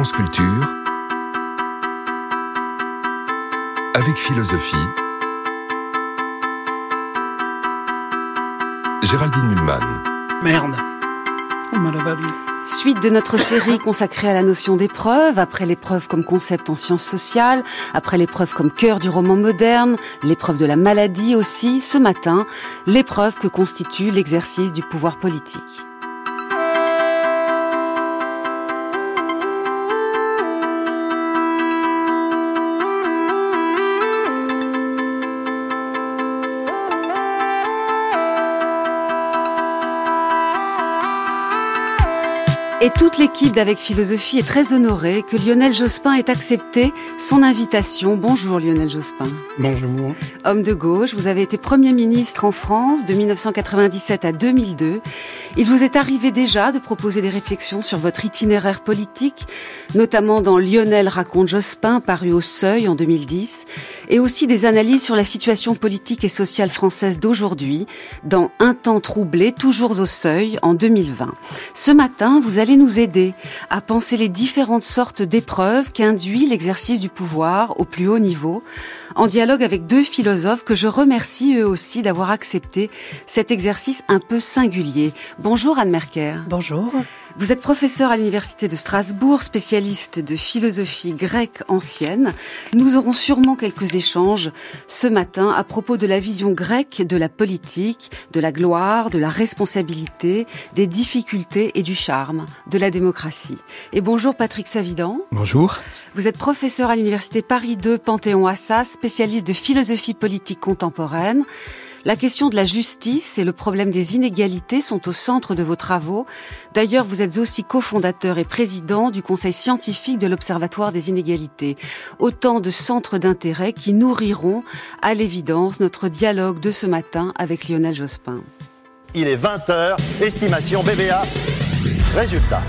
France Culture, avec philosophie, Géraldine Mulman. Merde. On m'a Suite de notre série consacrée à la notion d'épreuve, après l'épreuve comme concept en sciences sociales, après l'épreuve comme cœur du roman moderne, l'épreuve de la maladie aussi, ce matin, l'épreuve que constitue l'exercice du pouvoir politique. Et toute l'équipe d'Avec Philosophie est très honorée que Lionel Jospin ait accepté son invitation. Bonjour Lionel Jospin. Bonjour. Homme de gauche, vous avez été Premier ministre en France de 1997 à 2002. Il vous est arrivé déjà de proposer des réflexions sur votre itinéraire politique, notamment dans Lionel raconte Jospin, paru au Seuil en 2010, et aussi des analyses sur la situation politique et sociale française d'aujourd'hui, dans Un temps troublé, toujours au Seuil, en 2020. Ce matin, vous allez nous aider à penser les différentes sortes d'épreuves qu'induit l'exercice du pouvoir au plus haut niveau, en dialogue avec deux philosophes que je remercie eux aussi d'avoir accepté cet exercice un peu singulier. Bonjour Anne Merker. Bonjour. Vous êtes professeur à l'Université de Strasbourg, spécialiste de philosophie grecque ancienne. Nous aurons sûrement quelques échanges ce matin à propos de la vision grecque de la politique, de la gloire, de la responsabilité, des difficultés et du charme de la démocratie. Et bonjour Patrick Savidan. Bonjour. Vous êtes professeur à l'Université Paris 2 Panthéon-Assas, spécialiste de philosophie politique contemporaine. La question de la justice et le problème des inégalités sont au centre de vos travaux. D'ailleurs, vous êtes aussi cofondateur et président du Conseil scientifique de l'Observatoire des inégalités. Autant de centres d'intérêt qui nourriront, à l'évidence, notre dialogue de ce matin avec Lionel Jospin. Il est 20h, estimation BBA, résultat.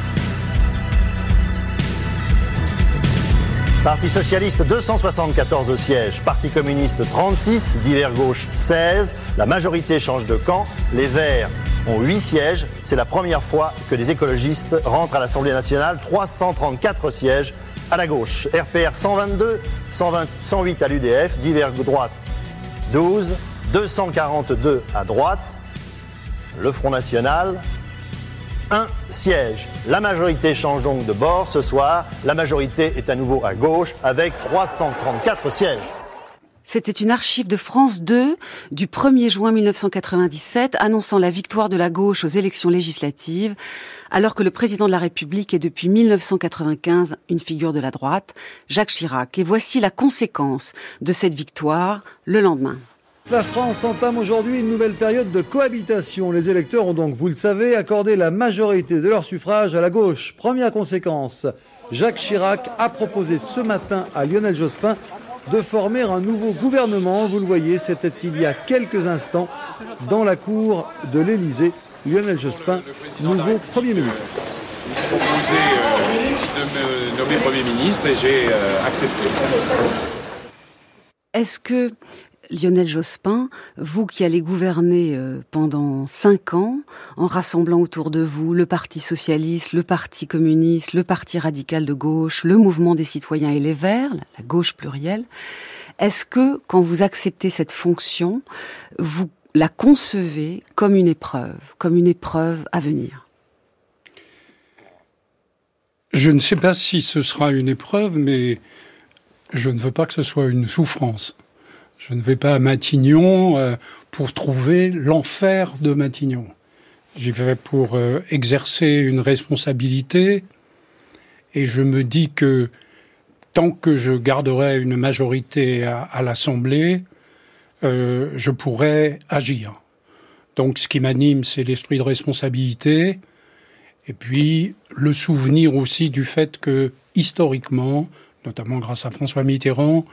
Parti socialiste 274 sièges, Parti communiste 36, divers gauche 16, la majorité change de camp, les Verts ont 8 sièges, c'est la première fois que des écologistes rentrent à l'Assemblée nationale, 334 sièges à la gauche, RPR 122, 120, 108 à l'UDF, divers droite 12, 242 à droite, le Front National un siège. La majorité change donc de bord ce soir. La majorité est à nouveau à gauche avec 334 sièges. C'était une archive de France 2 du 1er juin 1997 annonçant la victoire de la gauche aux élections législatives, alors que le président de la République est depuis 1995 une figure de la droite, Jacques Chirac. Et voici la conséquence de cette victoire le lendemain. La France entame aujourd'hui une nouvelle période de cohabitation. Les électeurs ont donc, vous le savez, accordé la majorité de leur suffrage à la gauche. Première conséquence, Jacques Chirac a proposé ce matin à Lionel Jospin de former un nouveau gouvernement. Vous le voyez, c'était il y a quelques instants dans la cour de l'Élysée. Lionel Jospin, nouveau Premier ministre. proposé euh, de me nommer Premier ministre et j'ai euh, accepté. Est-ce que Lionel Jospin, vous qui allez gouverner euh, pendant cinq ans, en rassemblant autour de vous le Parti socialiste, le Parti communiste, le Parti radical de gauche, le Mouvement des citoyens et les Verts, la gauche plurielle, est-ce que quand vous acceptez cette fonction, vous la concevez comme une épreuve, comme une épreuve à venir? Je ne sais pas si ce sera une épreuve, mais je ne veux pas que ce soit une souffrance. Je ne vais pas à Matignon euh, pour trouver l'enfer de Matignon. J'y vais pour euh, exercer une responsabilité et je me dis que tant que je garderai une majorité à, l'Assemblée, euh, je pourrai agir. Donc ce qui m'anime, c'est l'esprit de responsabilité et puis le souvenir aussi du fait que historiquement, notamment grâce à François Mitterrand,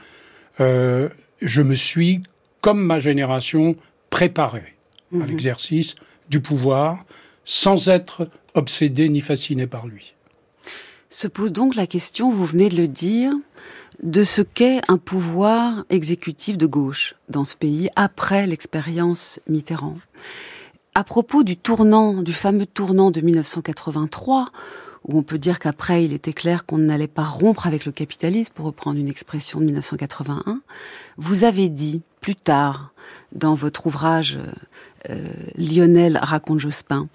je me suis, comme ma génération, préparé à mhm. l'exercice du pouvoir sans être obsédé ni fasciné par lui. Se pose donc la question, vous venez de le dire, de ce qu'est un pouvoir exécutif de gauche dans ce pays après l'expérience Mitterrand. À propos du tournant, du fameux tournant de 1983, où on peut dire qu'après il était clair qu'on n'allait pas rompre avec le capitalisme, pour reprendre une expression de 1981, vous avez dit plus tard dans votre ouvrage euh, Lionel raconte Jospin,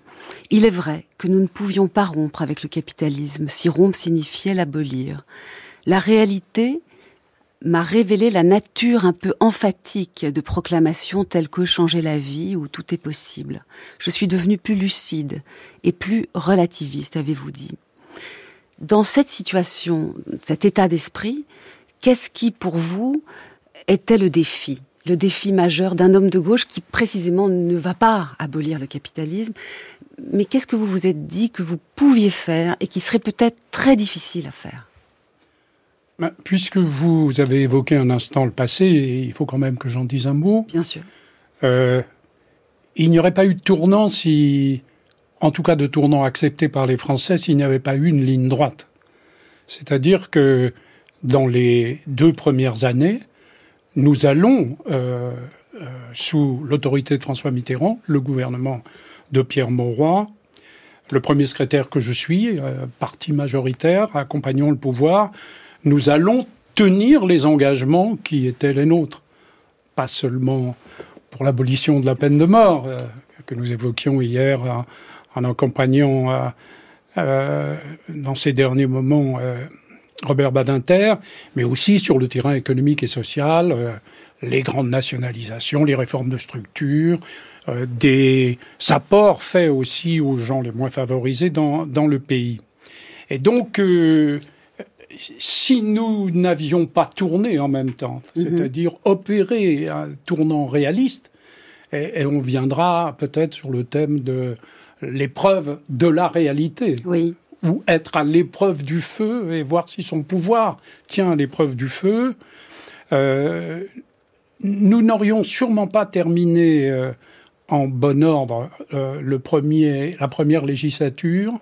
il est vrai que nous ne pouvions pas rompre avec le capitalisme si rompre signifiait l'abolir. La réalité m'a révélé la nature un peu emphatique de proclamations telles que changer la vie ou tout est possible. Je suis devenue plus lucide et plus relativiste, avez-vous dit. Dans cette situation, cet état d'esprit, qu'est-ce qui, pour vous, était le défi le défi majeur d'un homme de gauche qui précisément ne va pas abolir le capitalisme. Mais qu'est-ce que vous vous êtes dit que vous pouviez faire et qui serait peut-être très difficile à faire? Puisque vous avez évoqué un instant le passé, et il faut quand même que j'en dise un mot. Bien sûr. Euh, il n'y aurait pas eu de tournant si, en tout cas de tournant accepté par les Français, s'il n'y avait pas eu une ligne droite. C'est-à-dire que dans les deux premières années, nous allons, euh, euh, sous l'autorité de François Mitterrand, le gouvernement de Pierre Mauroy, le premier secrétaire que je suis, parti majoritaire, accompagnant le pouvoir, nous allons tenir les engagements qui étaient les nôtres. Pas seulement pour l'abolition de la peine de mort, que nous évoquions hier en accompagnant dans ces derniers moments Robert Badinter, mais aussi sur le terrain économique et social, euh, les grandes nationalisations, les réformes de structure, euh, des apports faits aussi aux gens les moins favorisés dans, dans le pays. Et donc, euh, si nous n'avions pas tourné en même temps, mhm. c'est-à-dire opéré un tournant réaliste, et, et on viendra peut-être sur le thème de l'épreuve de la réalité. Oui ou être à l'épreuve du feu et voir si son pouvoir tient à l'épreuve du feu. Euh, nous n'aurions sûrement pas terminé euh, en bon ordre euh, le premier, la première législature,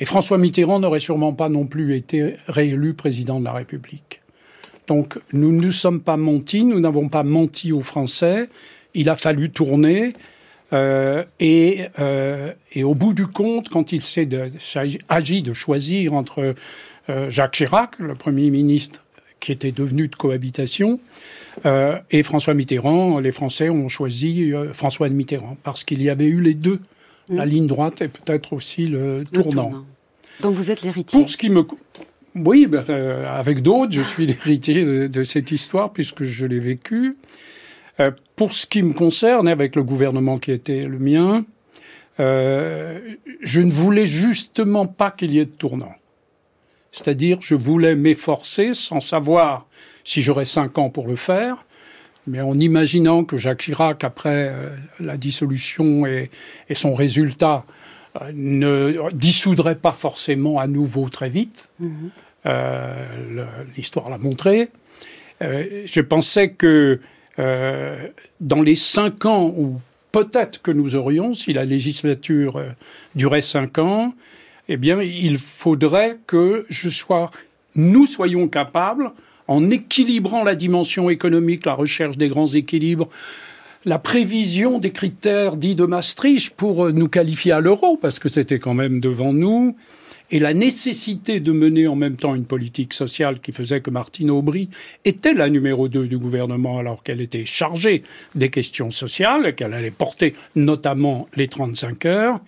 et François Mitterrand n'aurait sûrement pas non plus été réélu président de la République. Donc nous ne nous sommes pas mentis, nous n'avons pas menti aux Français, il a fallu tourner, euh, et, euh, et, au bout du compte, quand il s'est agi de choisir entre euh, Jacques Chirac, le Premier ministre qui était devenu de cohabitation, et François Mitterrand, les Français ont choisi François de Mitterrand, parce qu'il y avait eu les deux, mmh. la ligne droite et peut-être aussi le, le tournant. Donc vous êtes l'héritier Pour ce qui me... Oui, ben, avec d'autres, je suis l'héritier de, de, cette histoire, puisque je l'ai vécue. Euh, pour ce qui me concerne, avec le gouvernement qui était le mien, euh, je ne voulais justement pas qu'il y ait de tournant. C'est-à-dire, je voulais m'efforcer sans savoir si j'aurais cinq ans pour le faire, mais en imaginant que Jacques Chirac, après euh, la dissolution et, et son résultat, euh, ne dissoudrait pas forcément à nouveau très vite. Mmh. Euh, L'histoire l'a montré. Je pensais que dans les cinq ans où peut-être que nous aurions, si la législature durait cinq ans, eh bien, il faudrait que je sois, nous soyons capables, en équilibrant la dimension économique, la recherche des grands équilibres, la prévision des critères dits de Maastricht pour euh, nous qualifier à l'euro, parce que c'était quand même devant nous, et la nécessité de mener en même temps une politique sociale qui faisait que Martine Aubry était la numéro 2 du gouvernement alors qu'elle était chargée des questions sociales, qu'elle allait porter notamment les 35 heures,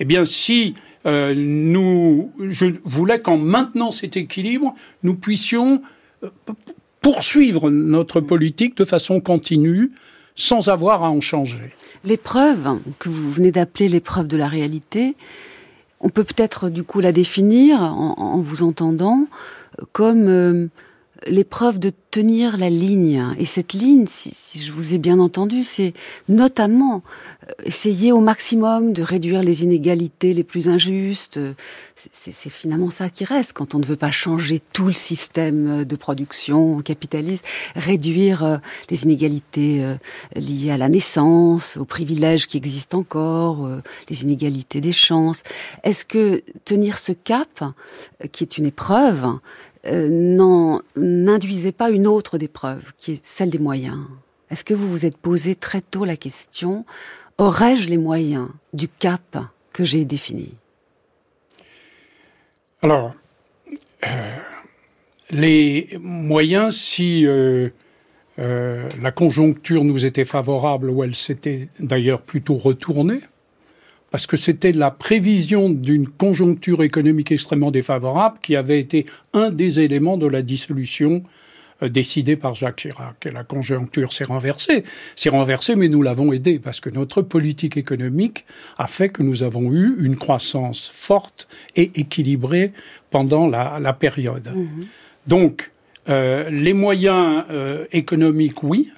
eh bien si euh, nous, je voulais qu'en maintenant cet équilibre, nous puissions poursuivre notre politique de façon continue sans avoir à en changer. L'épreuve que vous venez d'appeler l'épreuve de la réalité, on peut peut-être du coup la définir en, vous entendant comme euh, l'épreuve de tenir la ligne. Et cette ligne, si, si je vous ai bien entendu, c'est notamment euh, essayer au maximum de réduire les inégalités les plus injustes. C'est finalement ça qui reste quand on ne veut pas changer tout le système de production capitaliste, réduire euh, les inégalités euh, liées à la naissance, aux privilèges qui existent encore, les inégalités des chances. Est-ce que tenir ce cap, qui est une épreuve, euh, n'induisait pas une autre épreuve, qui est celle des moyens. Est-ce que vous vous êtes posé très tôt la question, aurais-je les moyens du cap que j'ai défini? Alors, euh, les moyens, si euh, euh, la conjoncture nous était favorable, ou elle s'était d'ailleurs plutôt retournée, parce que c'était la prévision d'une conjoncture économique extrêmement défavorable qui avait été un des éléments de la dissolution euh, décidée par Jacques Chirac. Et la conjoncture s'est renversée. S'est renversée, mais nous l'avons aidé parce que notre politique économique a fait que nous avons eu une croissance forte et équilibrée pendant la, la période. Mmh. Donc, euh, les moyens euh, économiques, oui,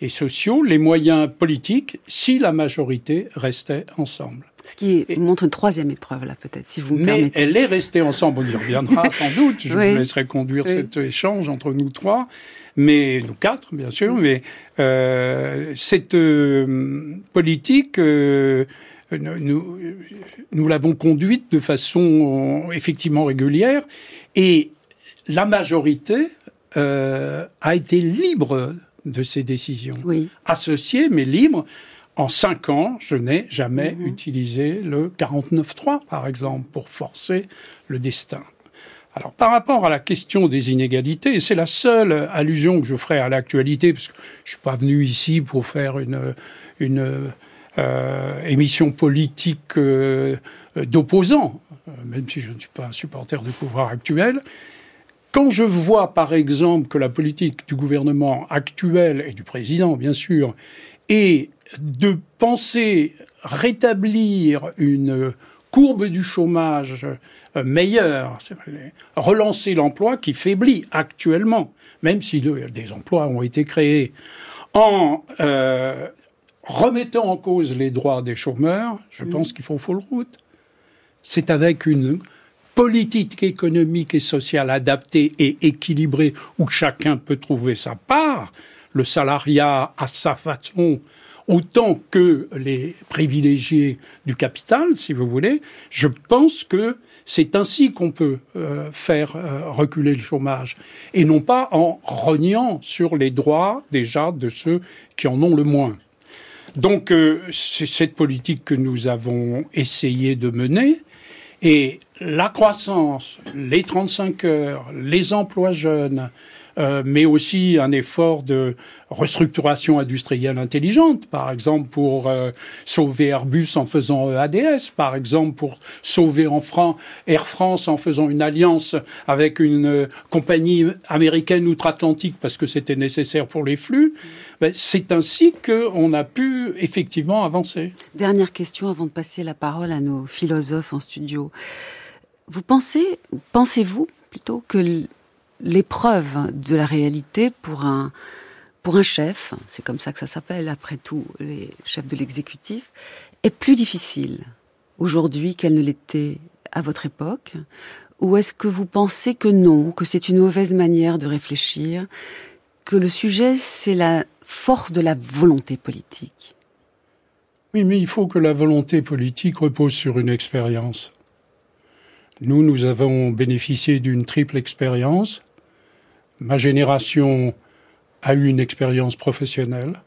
et sociaux, les moyens politiques, si la majorité restait ensemble. Ce qui montre une troisième épreuve, là, peut-être, si vous me mais permettez. elle est restée ensemble, on y reviendra sans doute. Je vous laisserai conduire cet échange entre nous trois, mais nous quatre, bien sûr. Mais euh, cette euh, politique, euh, nous, nous l'avons conduite de façon effectivement régulière, et la majorité euh, a été libre de ses décisions. Oui. Associée, mais libre. En cinq ans, je n'ai jamais Mhm. utilisé le 49.3, par exemple, pour forcer le destin. Alors, par rapport à la question des inégalités, et c'est la seule allusion que je ferai à l'actualité, parce que je suis pas venu ici pour faire une, une euh, émission politique euh, d'opposants, euh, même si je ne suis pas un supporter du pouvoir actuel. Quand je vois, par exemple, que la politique du gouvernement actuel et du président, bien sûr, est de penser rétablir une courbe du chômage euh, meilleure, relancer l'emploi qui faiblit actuellement, même si de- des emplois ont été créés, en euh, remettant en cause les droits des chômeurs, je pense qu'il faut full route. C'est avec une politique économique et sociale adaptée et équilibrée où chacun peut trouver sa part, le salariat à sa façon, autant que les privilégiés du capital, si vous voulez, je pense que c'est ainsi qu'on peut euh, faire euh, reculer le chômage, et non pas en rognant sur les droits déjà de ceux qui en ont le moins. Donc euh, c'est cette politique que nous avons essayé de mener. Et la croissance, les 35 heures, les emplois jeunes, euh, mais aussi un effort de restructuration industrielle intelligente, par exemple pour euh, sauver Airbus en faisant EADS, par exemple pour sauver en Air France en faisant une alliance avec une euh, compagnie américaine outre-Atlantique parce que c'était nécessaire pour les flux. Ben, c'est ainsi qu'on a pu effectivement avancer. Dernière question avant de passer la parole à nos philosophes en studio. Vous pensez, pensez-vous plutôt que l'épreuve de la réalité pour un, pour un chef, c'est comme ça que ça s'appelle après tout, les chefs de l'exécutif, est plus difficile aujourd'hui qu'elle ne l'était à votre époque? Ou est-ce que vous pensez que non, que c'est une mauvaise manière de réfléchir, que le sujet c'est la force de la volonté politique? Oui, mais il faut que la volonté politique repose sur une expérience. Nous, nous avons bénéficié d'une triple expérience. Ma génération a eu une expérience professionnelle,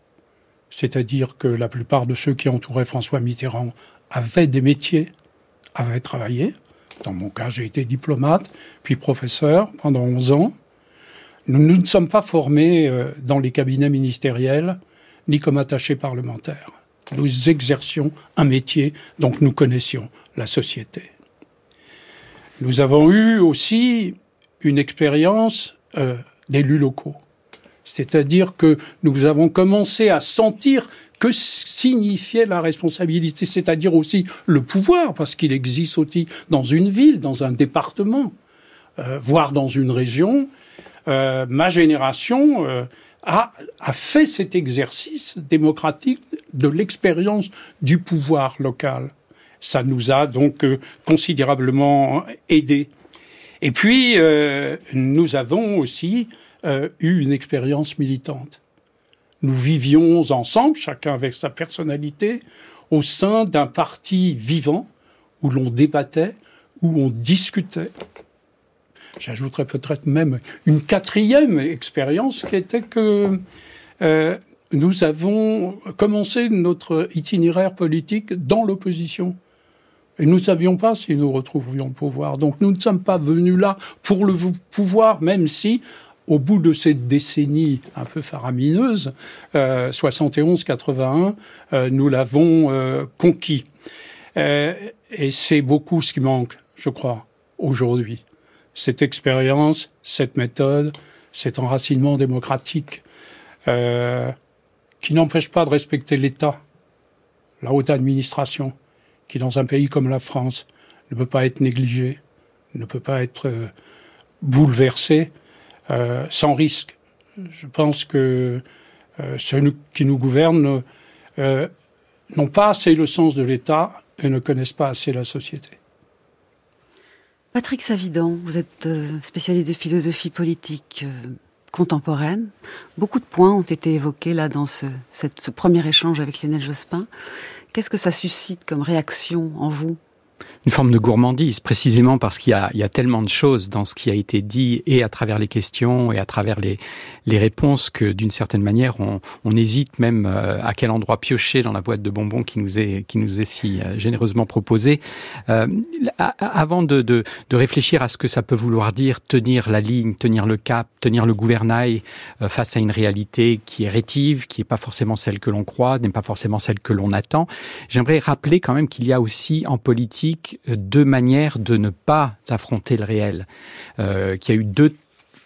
c'est-à-dire que la plupart de ceux qui entouraient François Mitterrand avaient des métiers, avaient travaillé. Dans mon cas, j'ai été diplomate, puis professeur pendant 11 ans. Nous ne sommes pas formés euh, dans les cabinets ministériels, ni comme attachés parlementaires. Nous exercions un métier, donc nous connaissions la société. Nous avons eu aussi une expérience euh, d'élus locaux. C'est-à-dire que nous avons commencé à sentir que signifiait la responsabilité, c'est-à-dire aussi le pouvoir, parce qu'il existe aussi dans une ville, dans un département, euh, voire dans une région. Euh, ma génération euh, a, a, fait cet exercice démocratique de l'expérience du pouvoir local. Ça nous a donc euh, considérablement aidés. Et puis, euh, nous avons aussi euh, eu une expérience militante. Nous vivions ensemble, chacun avec sa personnalité, au sein d'un parti vivant où l'on débattait, où on discutait. J'ajouterais peut-être même une quatrième expérience qui était que euh, nous avons commencé notre itinéraire politique dans l'opposition. Et nous ne savions pas si nous retrouvions le pouvoir. Donc nous ne sommes pas venus là pour le pouvoir, même si, au bout de cette décennie un peu faramineuse, 71-81, euh, nous l'avons conquis. et c'est beaucoup ce qui manque, je crois, aujourd'hui. Cette expérience, cette méthode, cet enracinement démocratique euh, qui n'empêche pas de respecter l'État, la haute administration, qui dans un pays comme la France ne peut pas être négligé, ne peut pas être euh, bouleversé euh, sans risque. Je pense que ceux qui nous gouvernent n'ont pas assez le sens de l'État et ne connaissent pas assez la société. Patrick Savidan, vous êtes euh, spécialiste de philosophie politique euh, contemporaine. Beaucoup de points ont été évoqués là dans ce premier échange avec Lionel Jospin. Qu'est-ce que ça suscite comme réaction en vous? Une forme de gourmandise, précisément parce qu'il y, y a, tellement de choses dans ce qui a été dit et à travers les questions et à travers les, les réponses que d'une certaine manière on, on, hésite même euh, à quel endroit piocher dans la boîte de bonbons qui nous est, qui nous est si euh, généreusement proposée. Euh, avant de, de, de, réfléchir à ce que ça peut vouloir dire tenir la ligne, tenir le cap, tenir le gouvernail euh, face à une réalité qui est rétive, qui n'est pas forcément celle que l'on croit, n'est pas forcément celle que l'on attend, j'aimerais rappeler quand même qu'il y a aussi en politique deux manières de ne pas affronter le réel, euh, qu'il y a eu deux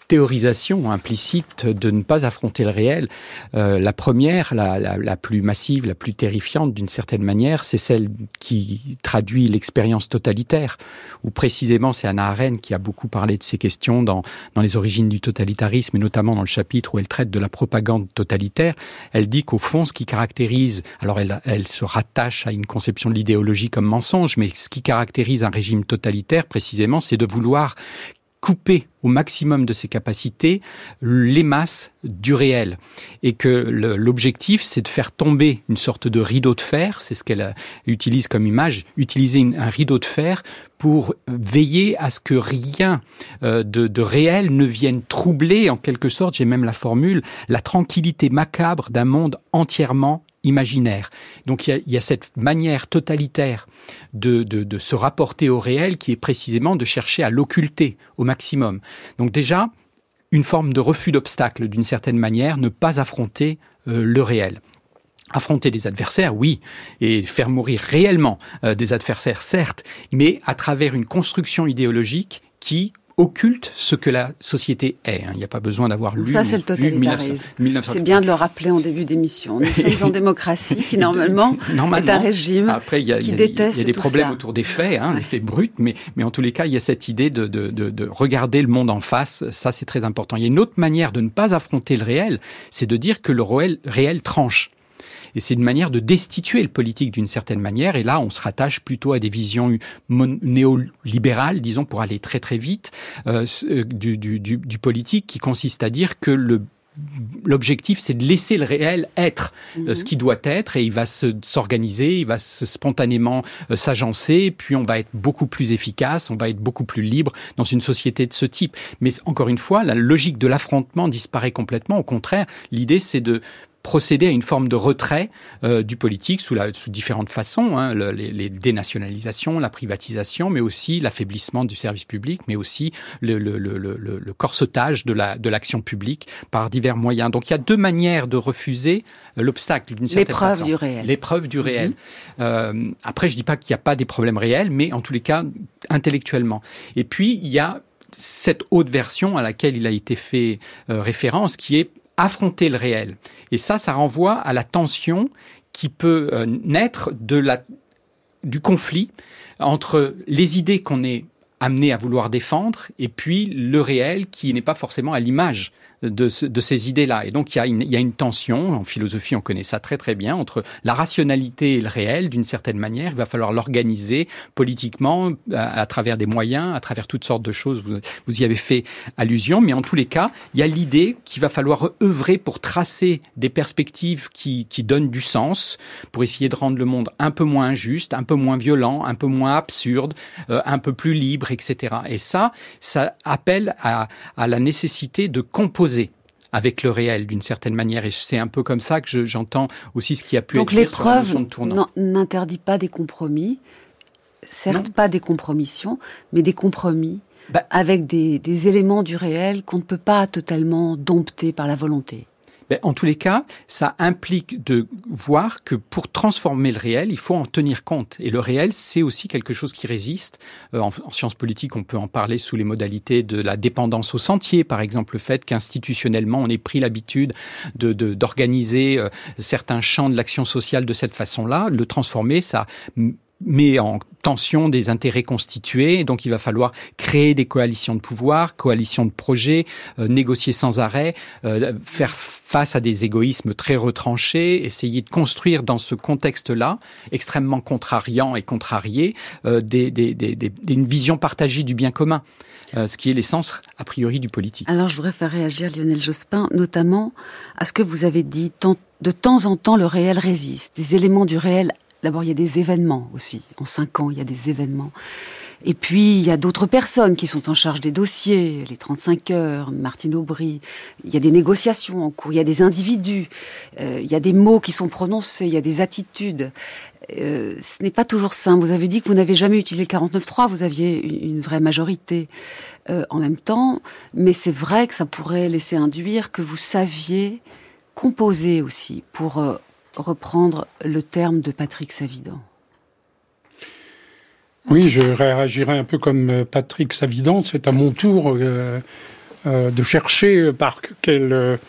théorisation implicite de ne pas affronter le réel. Euh, la première, la, la, la, plus massive, la plus terrifiante d'une certaine manière, c'est celle qui traduit l'expérience totalitaire, où précisément c'est Anna Arendt qui a beaucoup parlé de ces questions dans, dans les origines du totalitarisme, et notamment dans le chapitre où elle traite de la propagande totalitaire. Elle dit qu'au fond, ce qui caractérise, alors elle, elle se rattache à une conception de l'idéologie comme mensonge, mais ce qui caractérise un régime totalitaire, précisément, c'est de vouloir couper au maximum de ses capacités les masses du réel. Et que l'objectif c'est de faire tomber une sorte de rideau de fer, c'est ce qu'elle utilise comme image, utiliser un rideau de fer pour veiller à ce que rien euh, de réel ne vienne troubler en quelque sorte, j'ai même la formule, la tranquillité macabre d'un monde entièrement imaginaire. Donc il y a, cette manière totalitaire de se rapporter au réel qui est précisément de chercher à l'occulter au maximum. Donc déjà, une forme de refus d'obstacle d'une certaine manière, ne pas affronter euh, le réel. Affronter des adversaires, oui, et faire mourir réellement euh, des adversaires, certes, mais à travers une construction idéologique qui occulte ce que la société est. Hein. Il n'y a pas besoin d'avoir lu. Ça, c'est le totalitarisme. C'est bien de le rappeler en début d'émission. Nous sommes en démocratie, qui normalement, normalement, est un régime après, y a, qui il y a, déteste Il y a des problèmes autour des faits, hein, ouais. les faits bruts, mais, mais en tous les cas, il y a cette idée de, de, de, de regarder le monde en face. Ça, c'est très important. Il y a une autre manière de ne pas affronter le réel, c'est de dire que le réel, réel tranche. Et c'est une manière de destituer le politique d'une certaine manière. Et là, on se rattache plutôt à des visions néolibérales, disons, pour aller très très vite, euh, du, du, du, du politique, qui consiste à dire que le l'objectif, c'est de laisser le réel être -hmm. ce qui doit être et il va s'organiser, il va se spontanément euh, s'agencer, puis on va être beaucoup plus efficace, on va être beaucoup plus libre dans une société de ce type. Mais encore une fois, la logique de l'affrontement disparaît complètement. Au contraire, l'idée, c'est de procéder à une forme de retrait euh, du politique sous, la, sous différentes façons, hein, le, les, les, dénationalisations, la privatisation, mais aussi l'affaiblissement du service public, mais aussi le, corsetage de l'action la, de publique par divers moyens. Donc il y a deux manières de refuser l'obstacle d'une certaine façon. L'épreuve du réel. L'épreuve du réel. -hmm. euh, après, je dis pas qu'il n'y a pas des problèmes réels, mais en tous les cas, intellectuellement. Et puis, il y a cette haute version à laquelle il a été fait euh, référence, qui est affronter le réel. Et ça, ça renvoie à la tension qui peut euh, naître du conflit entre les idées qu'on est amené à vouloir défendre et puis le réel qui n'est pas forcément à l'image de, ces idées-là. Et donc il y, a une, tension, en philosophie on connaît ça très très bien, entre la rationalité et le réel d'une certaine manière. Il va falloir l'organiser politiquement à, à, travers des moyens, à travers toutes sortes de choses. Vous, vous y avez fait allusion, mais en tous les cas, il y a l'idée qu'il va falloir œuvrer pour tracer des perspectives qui, qui donnent du sens, pour essayer de rendre le monde un peu moins injuste, un peu moins violent, un peu moins absurde, euh, un peu plus libre, etc. Et ça, ça appelle à, à la nécessité de composer avec le réel d'une certaine manière. Et c'est un peu comme ça que j'entends aussi ce qui a pu Donc être l'épreuve n'interdit pas des compromis. Certes pas des compromissions, mais des compromis bah, avec des, des éléments du réel qu'on ne peut pas totalement dompter par la volonté. Ben, en tous les cas, ça implique de voir que pour transformer le réel, il faut en tenir compte. Et le réel, c'est aussi quelque chose qui résiste. Euh, en, sciences politiques, on peut en parler sous les modalités de la dépendance au sentier, par exemple, le fait qu'institutionnellement, on ait pris l'habitude de, d'organiser euh, certains champs de l'action sociale de cette façon-là. Le transformer, ça met en tension des intérêts constitués. Donc il va falloir créer des coalitions de pouvoir, coalitions de projets, euh, négocier sans arrêt, euh, faire face à des égoïsmes très retranchés, essayer de construire dans ce contexte-là, extrêmement contrariant et contrarié, euh, des, des, des, une vision partagée du bien commun. ce qui est l'essence a priori du politique. Alors je voudrais faire réagir Lionel Jospin, notamment à ce que vous avez dit, de temps en temps le réel résiste, des éléments du réel D'abord, il y a des événements aussi. En cinq ans, il y a des événements. Et puis, il y a d'autres personnes qui sont en charge des dossiers, les 35 heures, Martine Aubry. Il y a des négociations en cours, il y a des individus, euh, il y a des mots qui sont prononcés, il y a des attitudes. Euh, ce n'est pas toujours simple. Vous avez dit que vous n'avez jamais utilisé le 49.3, vous aviez une, vraie majorité euh, en même temps, mais c'est vrai que ça pourrait laisser induire que vous saviez composer aussi pour reprendre le terme de Patrick Savidan. Oui, je réagirai un peu comme euh, Patrick Savidan. C'est à mon tour euh, euh, de chercher par quelle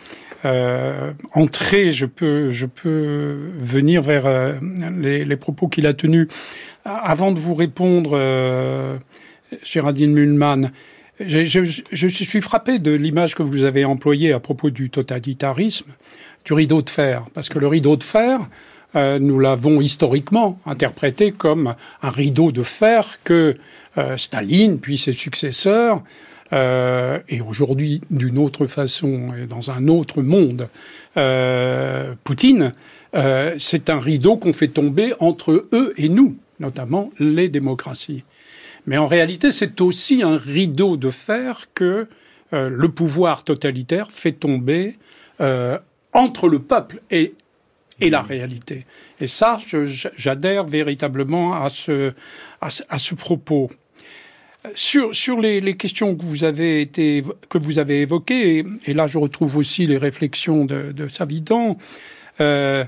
entrée je peux, je peux venir vers les, propos qu'il a tenus. Avant de vous répondre, Géraldine Mühlmann, je, suis frappé de l'image que vous avez employée à propos du totalitarisme du rideau de fer. Parce que le rideau de fer, euh, nous l'avons historiquement interprété comme un rideau de fer que euh, Staline, puis ses successeurs, euh, et aujourd'hui d'une autre façon et dans un autre monde, Poutine, c'est un rideau qu'on fait tomber entre eux et nous, notamment les démocraties. Mais en réalité, c'est aussi un rideau de fer que le pouvoir totalitaire fait tomber entre le peuple et, et la réalité. Et ça, j'adhère véritablement à ce, à, ce propos. Sur, sur les, les, questions que vous avez été que vous avez évoquées, et, là je retrouve aussi les réflexions de, de Savidan, euh,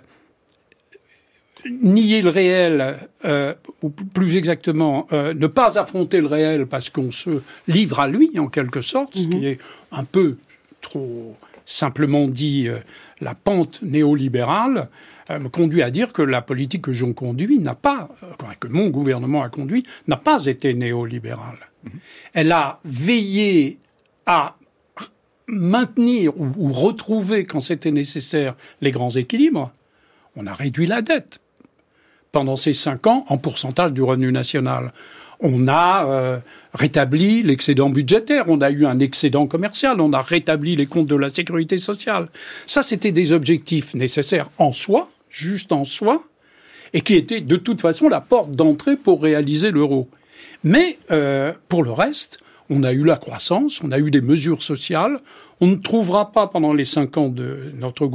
nier le réel, euh, ou plus exactement, euh, ne pas affronter le réel parce qu'on se livre à lui en quelque sorte, ce qui mhm. est un peu trop simplement dit la pente néolibérale euh, me conduit à dire que la politique que j'ai conduit n'a pas, euh, que mon gouvernement a conduit, n'a pas été néolibérale. Mhm. Elle a veillé à maintenir ou, retrouver, quand c'était nécessaire, les grands équilibres. On a réduit la dette pendant ces cinq ans en pourcentage du revenu national on a euh, rétabli l'excédent budgétaire, on a eu un excédent commercial, on a rétabli les comptes de la sécurité sociale. Ça, c'était des objectifs nécessaires en soi, juste en soi, et qui étaient de toute façon la porte d'entrée pour réaliser l'euro. Mais euh, pour le reste, on a eu la croissance, on a eu des mesures sociales. On ne trouvera pas pendant les cinq ans de notre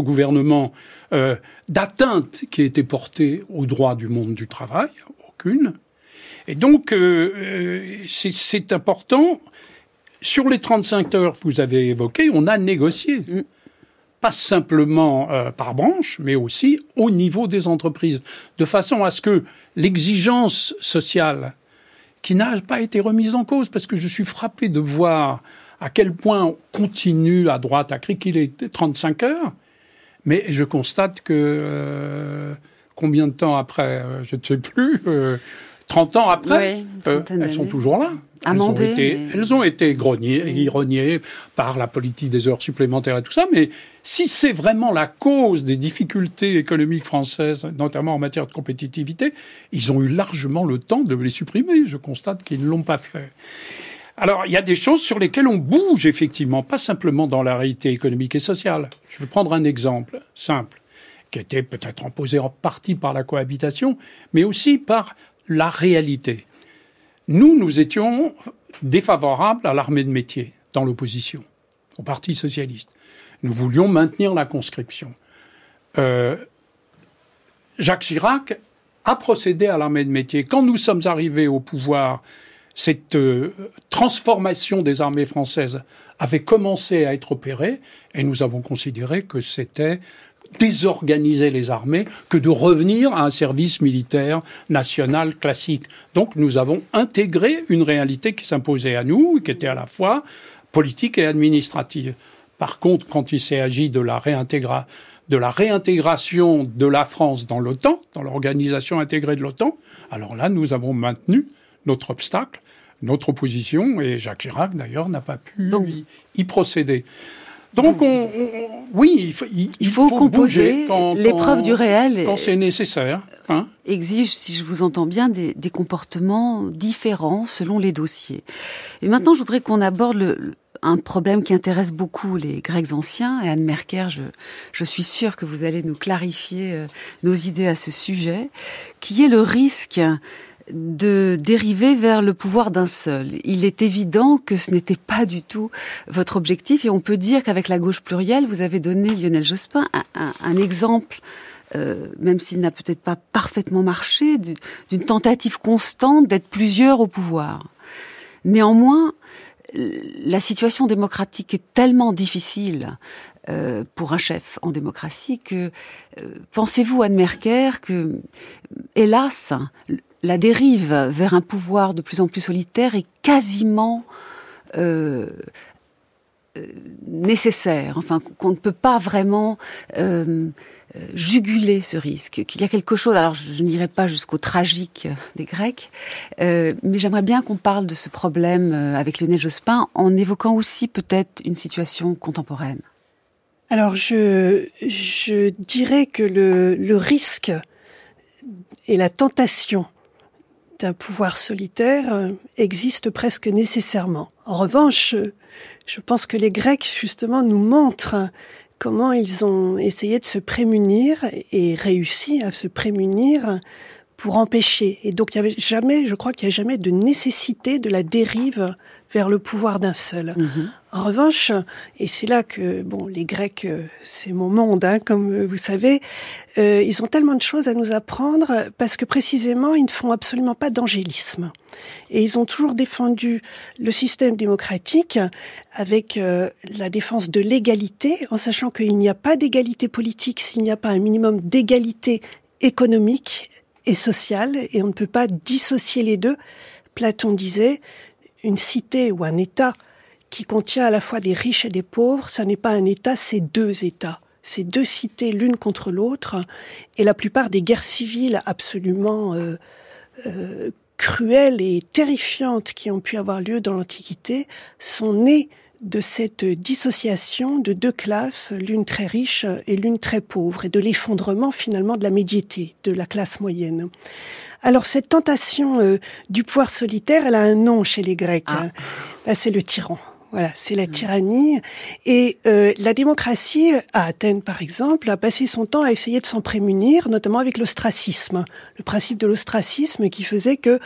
gouvernement euh, d'atteinte qui a été portée aux droits du monde du travail, et donc, euh, euh, c'est important. Sur les 35 heures que vous avez évoquées, on a négocié. Mm. Pas simplement euh, par branche, mais aussi au niveau des entreprises, de façon à ce que l'exigence sociale, qui n'a pas été remise en cause, parce que je suis frappé de voir à quel point on continue à droite à crier 35 heures, mais je constate que combien de temps après euh, Je ne sais plus. 30 euh, ans après, euh, elles sont toujours là. Elles ont été, elles ont été grognées, par la politique des heures supplémentaires et tout ça, mais si c'est vraiment la cause des difficultés économiques françaises, notamment en matière de compétitivité, ils ont eu largement le temps de les supprimer. Je constate qu'ils ne l'ont pas fait. Alors, il y a des choses sur lesquelles on bouge, effectivement, pas simplement dans la réalité économique et sociale. Je vais prendre un exemple simple qui était peut-être imposé en partie par la cohabitation, mais aussi par la réalité. Nous, nous étions défavorables à l'armée de métier dans l'opposition, au Parti socialiste. Nous voulions maintenir la conscription. Euh, Jacques Chirac a procédé à l'armée de métier. Quand nous sommes arrivés au pouvoir, cette euh, transformation des armées françaises avait commencé à être opérée et nous avons considéré que c'était désorganiser les armées que de revenir à un service militaire national classique. Donc nous avons intégré une réalité qui s'imposait à nous, qui était à la fois politique et administrative. Par contre, quand il s'agit de la de la réintégration de la France dans l'OTAN, dans l'organisation intégrée de l'OTAN, alors là, nous avons maintenu notre obstacle, notre opposition, et Jacques Chirac, d'ailleurs, n'a pas pu y, procéder. Donc, on, oui, il faut, il, faut, composer l'épreuve du réel. Quand c'est nécessaire. Hein. Exige, si je vous entends bien, des, des, comportements différents selon les dossiers. Et maintenant, je voudrais qu'on aborde le, un problème qui intéresse beaucoup les Grecs anciens. Et Anne Merker, je, je suis sûre que vous allez nous clarifier euh, nos idées à ce sujet, qui est le risque de dériver vers le pouvoir d'un seul. Il est évident que ce n'était pas du tout votre objectif et on peut dire qu'avec la gauche plurielle, vous avez donné Lionel Jospin un, exemple, euh, même s'il n'a peut-être pas parfaitement marché, d'une tentative constante d'être plusieurs au pouvoir. Néanmoins, la situation démocratique est tellement difficile euh, pour un chef en démocratie que euh, pensez-vous Anne Merker que hélas la dérive vers un pouvoir de plus en plus solitaire est quasiment euh, euh, nécessaire, enfin qu'on ne peut pas vraiment euh, juguler ce risque, qu'il y a quelque chose, alors je n'irai pas jusqu'au tragique des Grecs, mais j'aimerais bien qu'on parle de ce problème avec Lionel Jospin en évoquant aussi peut-être une situation contemporaine. Alors je, je dirais que le, le risque et la tentation un pouvoir solitaire euh, existe presque nécessairement. En revanche, je pense que les Grecs, justement, nous montrent comment ils ont essayé de se prémunir et réussi à se prémunir pour empêcher. Et donc, il y avait jamais, je crois qu'il n'y a jamais de nécessité de la dérive vers le pouvoir d'un seul. Mhm. En revanche, et c'est là que bon, les Grecs, euh, c'est mon monde, hein, comme euh, vous savez, euh, ils ont tellement de choses à nous apprendre parce que précisément, ils ne font absolument pas d'angélisme. Et ils ont toujours défendu le système démocratique avec la défense de l'égalité, en sachant qu'il n'y a pas d'égalité politique s'il n'y a pas un minimum d'égalité économique et sociale, et on ne peut pas dissocier les deux. Platon disait, une cité ou un État qui contient à la fois des riches et des pauvres, ça n'est pas un État, c'est deux États. C'est deux cités l'une contre l'autre. Et la plupart des guerres civiles absolument euh, euh, cruelles et terrifiantes qui ont pu avoir lieu dans l'Antiquité sont nées de cette dissociation de deux classes, l'une très riche et l'une très pauvre, et de l'effondrement finalement de la médiété, de la classe moyenne. Alors cette tentation euh, du pouvoir solitaire, elle a un nom chez les Grecs. Ah. Hein. c'est le tyran. Voilà, c'est la tyrannie. Et euh, la démocratie, à Athènes par exemple, a passé son temps à essayer de s'en prémunir, notamment avec l'ostracisme. Le principe de l'ostracisme qui faisait que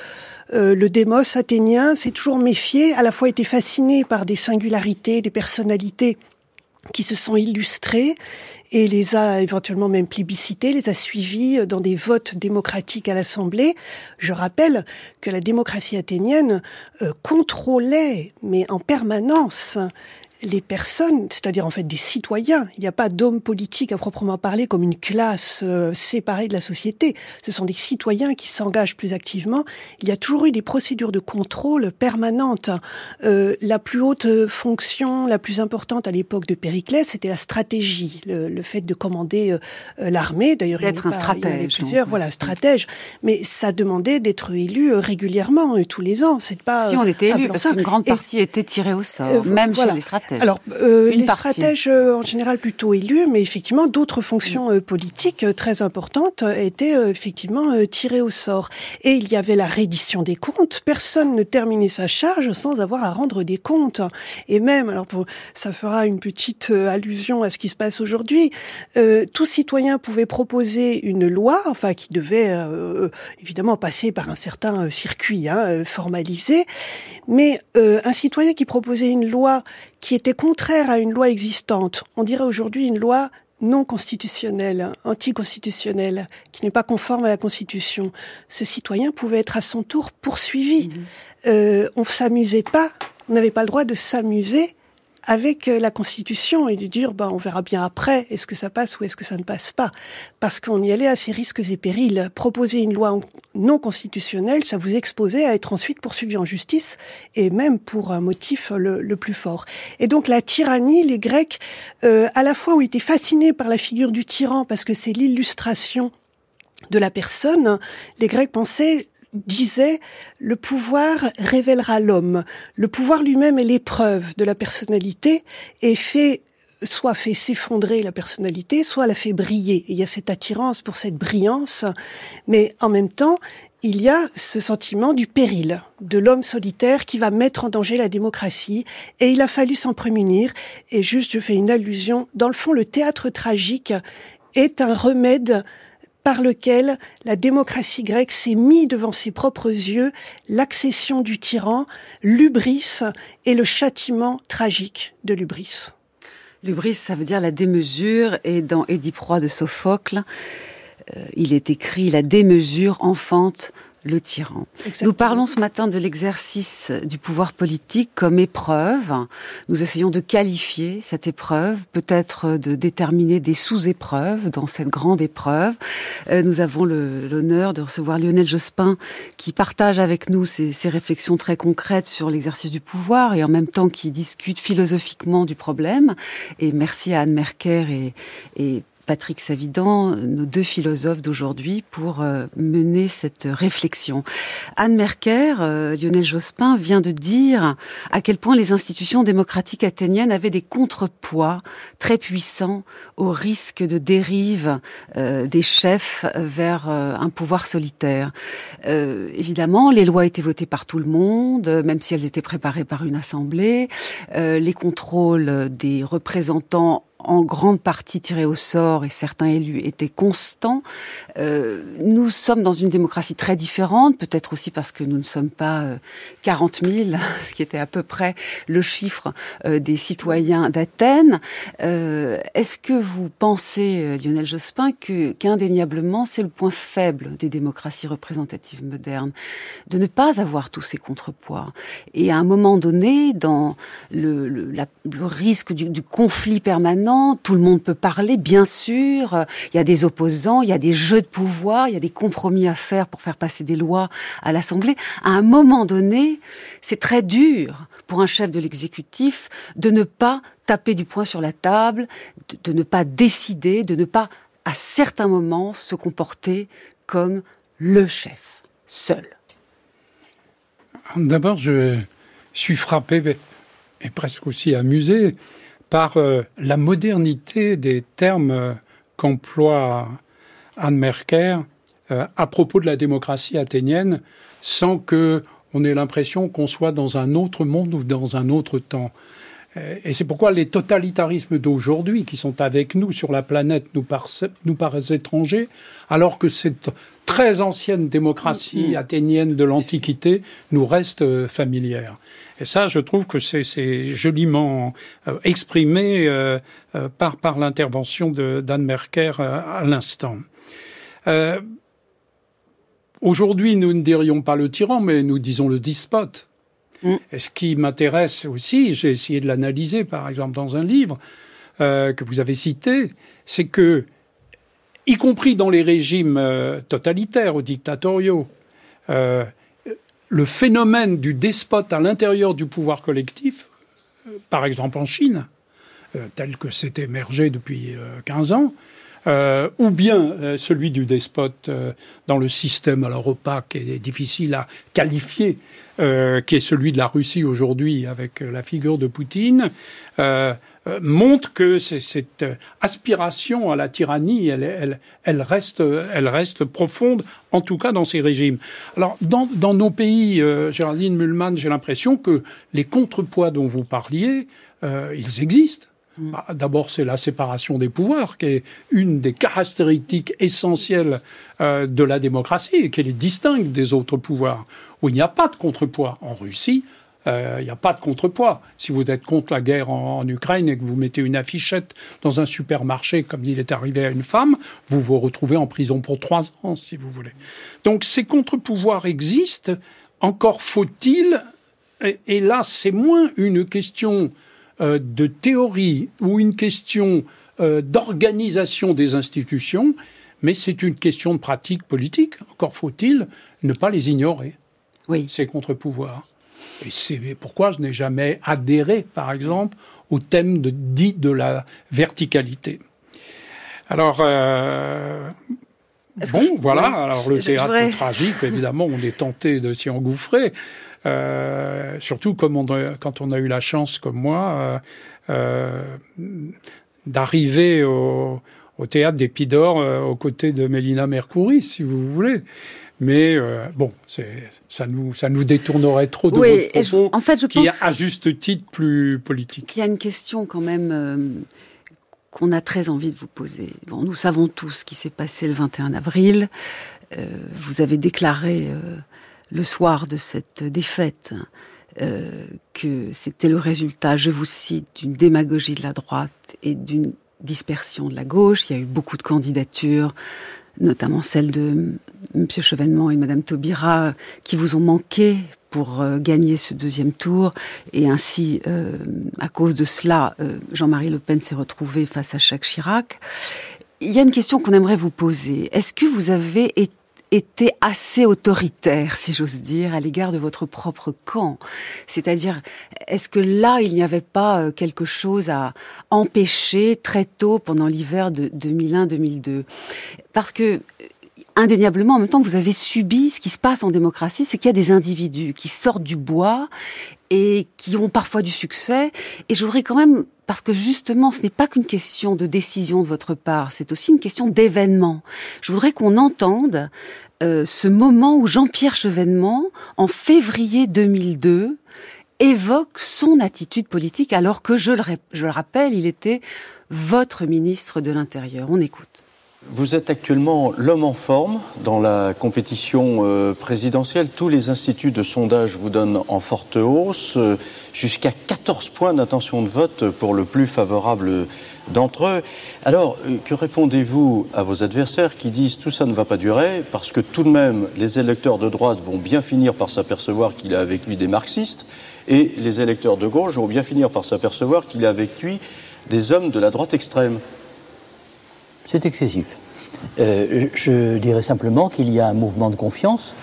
euh, le démos athénien s'est toujours méfié, à la fois été fasciné par des singularités, des personnalités qui se sont illustrés et les a éventuellement même plébiscités, les a suivis dans des votes démocratiques à l'Assemblée. Je rappelle que la démocratie athénienne euh, contrôlait, mais en permanence, les personnes, c'est-à-dire en fait des citoyens. Il n'y a pas d'hommes politiques à proprement parler comme une classe euh, séparée de la société. Ce sont des citoyens qui s'engagent plus activement. Il y a toujours eu des procédures de contrôle permanentes. Euh, la plus haute fonction, la plus importante à l'époque de Périclès, c'était la stratégie, le, fait de commander euh, l'armée. D'ailleurs, il y stratège. plusieurs, voilà, stratège. Mais ça demandait d'être élu régulièrement, tous les ans. C'est pas. Si on était élu, parce qu'une grande partie était tirée au sort, même chez les stratèges. Alors, euh, les stratèges euh, en général plutôt élus, mais effectivement d'autres fonctions euh, politiques euh, très importantes étaient effectivement tirées au sort. Et il y avait la reddition des comptes. Personne ne terminait sa charge sans avoir à rendre des comptes. Et même, alors pour, ça fera une petite allusion à ce qui se passe aujourd'hui. tout citoyen pouvait proposer une loi, enfin qui devait évidemment passer par un certain circuit hein, formalisé, mais un citoyen qui proposait une loi qui était contraire à une loi existante. On dirait aujourd'hui une loi non constitutionnel, anticonstitutionnel, qui n'est pas conforme à la Constitution, ce citoyen pouvait être à son tour poursuivi. Mhm. Euh, on s'amusait pas, on n'avait pas le droit de s'amuser avec euh, la Constitution et de dire bah on verra bien après est-ce que ça passe ou est-ce que ça ne passe pas parce qu'on y allait à ses risques et périls. Proposer une loi non constitutionnelle, ça vous exposait à être ensuite poursuivi en justice et même pour un motif le, plus fort. Et donc la tyrannie, les Grecs euh, à la fois ont été fascinés par la figure du tyran parce que c'est l'illustration de la personne, les Grecs pensaient disait le pouvoir révélera l'homme. Le pouvoir lui-même est l'épreuve de la personnalité et fait soit fait s'effondrer la personnalité, soit la fait briller. il y a cette attirance pour cette brillance, mais en même temps, il y a ce sentiment du péril, de l'homme solitaire qui va mettre en danger la démocratie, et il a fallu s'en prémunir. Et juste, je fais une allusion, dans le fond, le théâtre tragique est un remède par lequel la démocratie grecque s'est mis devant ses propres yeux l'accession du tyran, l'ubris et le châtiment tragique de l'ubris. L'ubris, ça veut dire la démesure, et dans Édipe-roi de Sophocle, euh, il est écrit la démesure enfante le tyran. Nous parlons ce matin de l'exercice du pouvoir politique comme épreuve. Nous essayons de qualifier cette épreuve, peut-être de déterminer des sous-épreuves dans cette grande épreuve. Euh, nous avons l'honneur de recevoir Lionel Jospin qui partage avec nous ses, réflexions très concrètes sur l'exercice du pouvoir et en même temps qui discute philosophiquement du problème. Et merci à Anne Merker et, et Patrick Savidan, nos deux philosophes d'aujourd'hui, pour euh, mener cette réflexion. Anne Merker, euh, Lionel Jospin, vient de dire à quel point les institutions démocratiques athéniennes avaient des contrepoids très puissants au risque de dérive euh, des chefs vers un pouvoir solitaire. évidemment, les lois étaient votées par tout le monde, même si elles étaient préparées par une assemblée. les contrôles des représentants en grande partie tirés au sort et certains élus étaient constants. Euh, nous sommes dans une démocratie très différente, peut-être aussi parce que nous ne sommes pas 40 euh, 000, ce qui était à peu près le chiffre euh, des citoyens d'Athènes. Est-ce que vous pensez, Lionel Jospin, qu'indéniablement c'est le point faible des démocraties représentatives modernes, de ne pas avoir tous ces contrepoids? Et à un moment donné, dans le, le risque du, du conflit permanent, tout le monde peut parler, bien sûr. Il y a des opposants, il y a des jeux de pouvoir, il y a des compromis à faire pour faire passer des lois à l'Assemblée. À un moment donné, c'est très dur pour un chef de l'exécutif de ne pas taper du poing sur la table, de, ne pas décider, de ne pas, à certains moments, se comporter comme le chef, seul. D'abord, je suis frappé et presque aussi amusé par euh, la modernité des termes euh, qu'emploie Anne Merker euh, à propos de la démocratie athénienne, sans que on ait l'impression qu'on soit dans un autre monde ou dans un autre temps. Et c'est pourquoi les totalitarismes d'aujourd'hui qui sont avec nous sur la planète nous, nous paraissent étrangers, alors que cette très ancienne démocratie mm, mm. athénienne de l'Antiquité nous reste familière. Et ça, je trouve que c'est joliment euh, exprimé euh, euh, par, par l'intervention d'Anne Merker à l'instant. Aujourd'hui, nous ne dirions pas le tyran, mais nous disons le despote. Et ce qui m'intéresse aussi, j'ai essayé de l'analyser, par exemple, dans un livre que vous avez cité, c'est que, y compris dans les régimes totalitaires ou dictatoriaux, le phénomène du despote à l'intérieur du pouvoir collectif, euh, par exemple en Chine, euh, tel que c'est émergé depuis 15 euh, ou bien celui du despote dans le système alors opaque et difficile à qualifier, qui est celui de la Russie aujourd'hui avec la figure de Poutine, euh, montre que cette euh, aspiration à la tyrannie, elle, elle, reste, elle reste profonde, en tout cas dans ces régimes. Alors, dans, dans nos pays, euh, Géraldine Mühlmann, j'ai l'impression que les contrepoids dont vous parliez, ils existent. Mm. Bah, d'abord, c'est la séparation des pouvoirs, qui est une des caractéristiques essentielles de la démocratie et qui les distingue des autres pouvoirs, où il n'y a pas de contrepoids. En Russie, il n'y a pas de contrepoids. Si vous êtes contre la guerre en, Ukraine et que vous mettez une affichette dans un supermarché, comme il est arrivé à une femme, vous vous retrouvez en prison pour trois ans, si vous voulez. Donc ces contre-pouvoirs existent. Encore faut-il, et, là c'est moins une question de théorie ou une question d'organisation des institutions, mais c'est une question de pratique politique. Encore faut-il ne pas les ignorer, oui. ces contre-pouvoirs. Et c'est pourquoi je n'ai jamais adhéré, par exemple, au thème de, dit de la verticalité. Alors, euh, bon, voilà. Alors, le théâtre tragique, évidemment, on est tenté de s'y engouffrer. Euh, surtout comme on quand on a eu la chance, comme moi, euh, euh d'arriver au, au théâtre d'Épidore euh, aux côtés de Mélina Mercouri, si vous voulez. Mais euh, bon, ça nous, ça nous détournerait trop de oui, votre propos, en fait, je qui pense est à juste titre plus politique. Il y a une question quand même euh, qu'on a très envie de vous poser. Bon, nous savons tous ce qui s'est passé le 21 avril. Euh, vous avez déclaré le soir de cette défaite que c'était le résultat, je vous cite, d'une démagogie de la droite et d'une dispersion de la gauche. Il y a eu beaucoup de candidatures, notamment celle de M. Chevènement et Mme Taubira, qui vous ont manqué pour euh, gagner ce deuxième tour. Et ainsi, euh, à cause de cela, euh, Jean-Marie Le Pen s'est retrouvé face à Jacques Chirac. Il y a une question qu'on aimerait vous poser. Est-ce que vous avez été était assez autoritaire, si j'ose dire, à l'égard de votre propre camp. C'est-à-dire, est-ce que là, il n'y avait pas euh, quelque chose à empêcher très tôt pendant l'hiver de 2001-2002 Parce que euh, indéniablement, en même temps, vous avez subi ce qui se passe en démocratie, c'est qu'il y a des individus qui sortent du bois et qui ont parfois du succès. Et je voudrais quand même, parce que justement, ce n'est pas qu'une question de décision de votre part, c'est aussi une question d'événement. Je voudrais qu'on entende euh, ce moment où Jean-Pierre Chevènement, en février 2002, évoque son attitude politique alors que, je le, je le rappelle, il était votre ministre de l'Intérieur. On écoute. Vous êtes actuellement l'homme en forme dans la compétition euh, présidentielle. Tous les instituts de sondage vous donnent en forte hausse, euh, jusqu'à 14 points d'intention de vote pour le plus favorable d'entre eux. Alors, euh, que répondez-vous à vos adversaires qui disent tout ça ne va pas durer parce que tout de même les électeurs de droite vont bien finir par s'apercevoir qu'il a avec lui des marxistes et les électeurs de gauche vont bien finir par s'apercevoir qu'il a avec lui des hommes de la droite extrême? C'est excessif. Euh, je dirais simplement qu'il y a un mouvement de confiance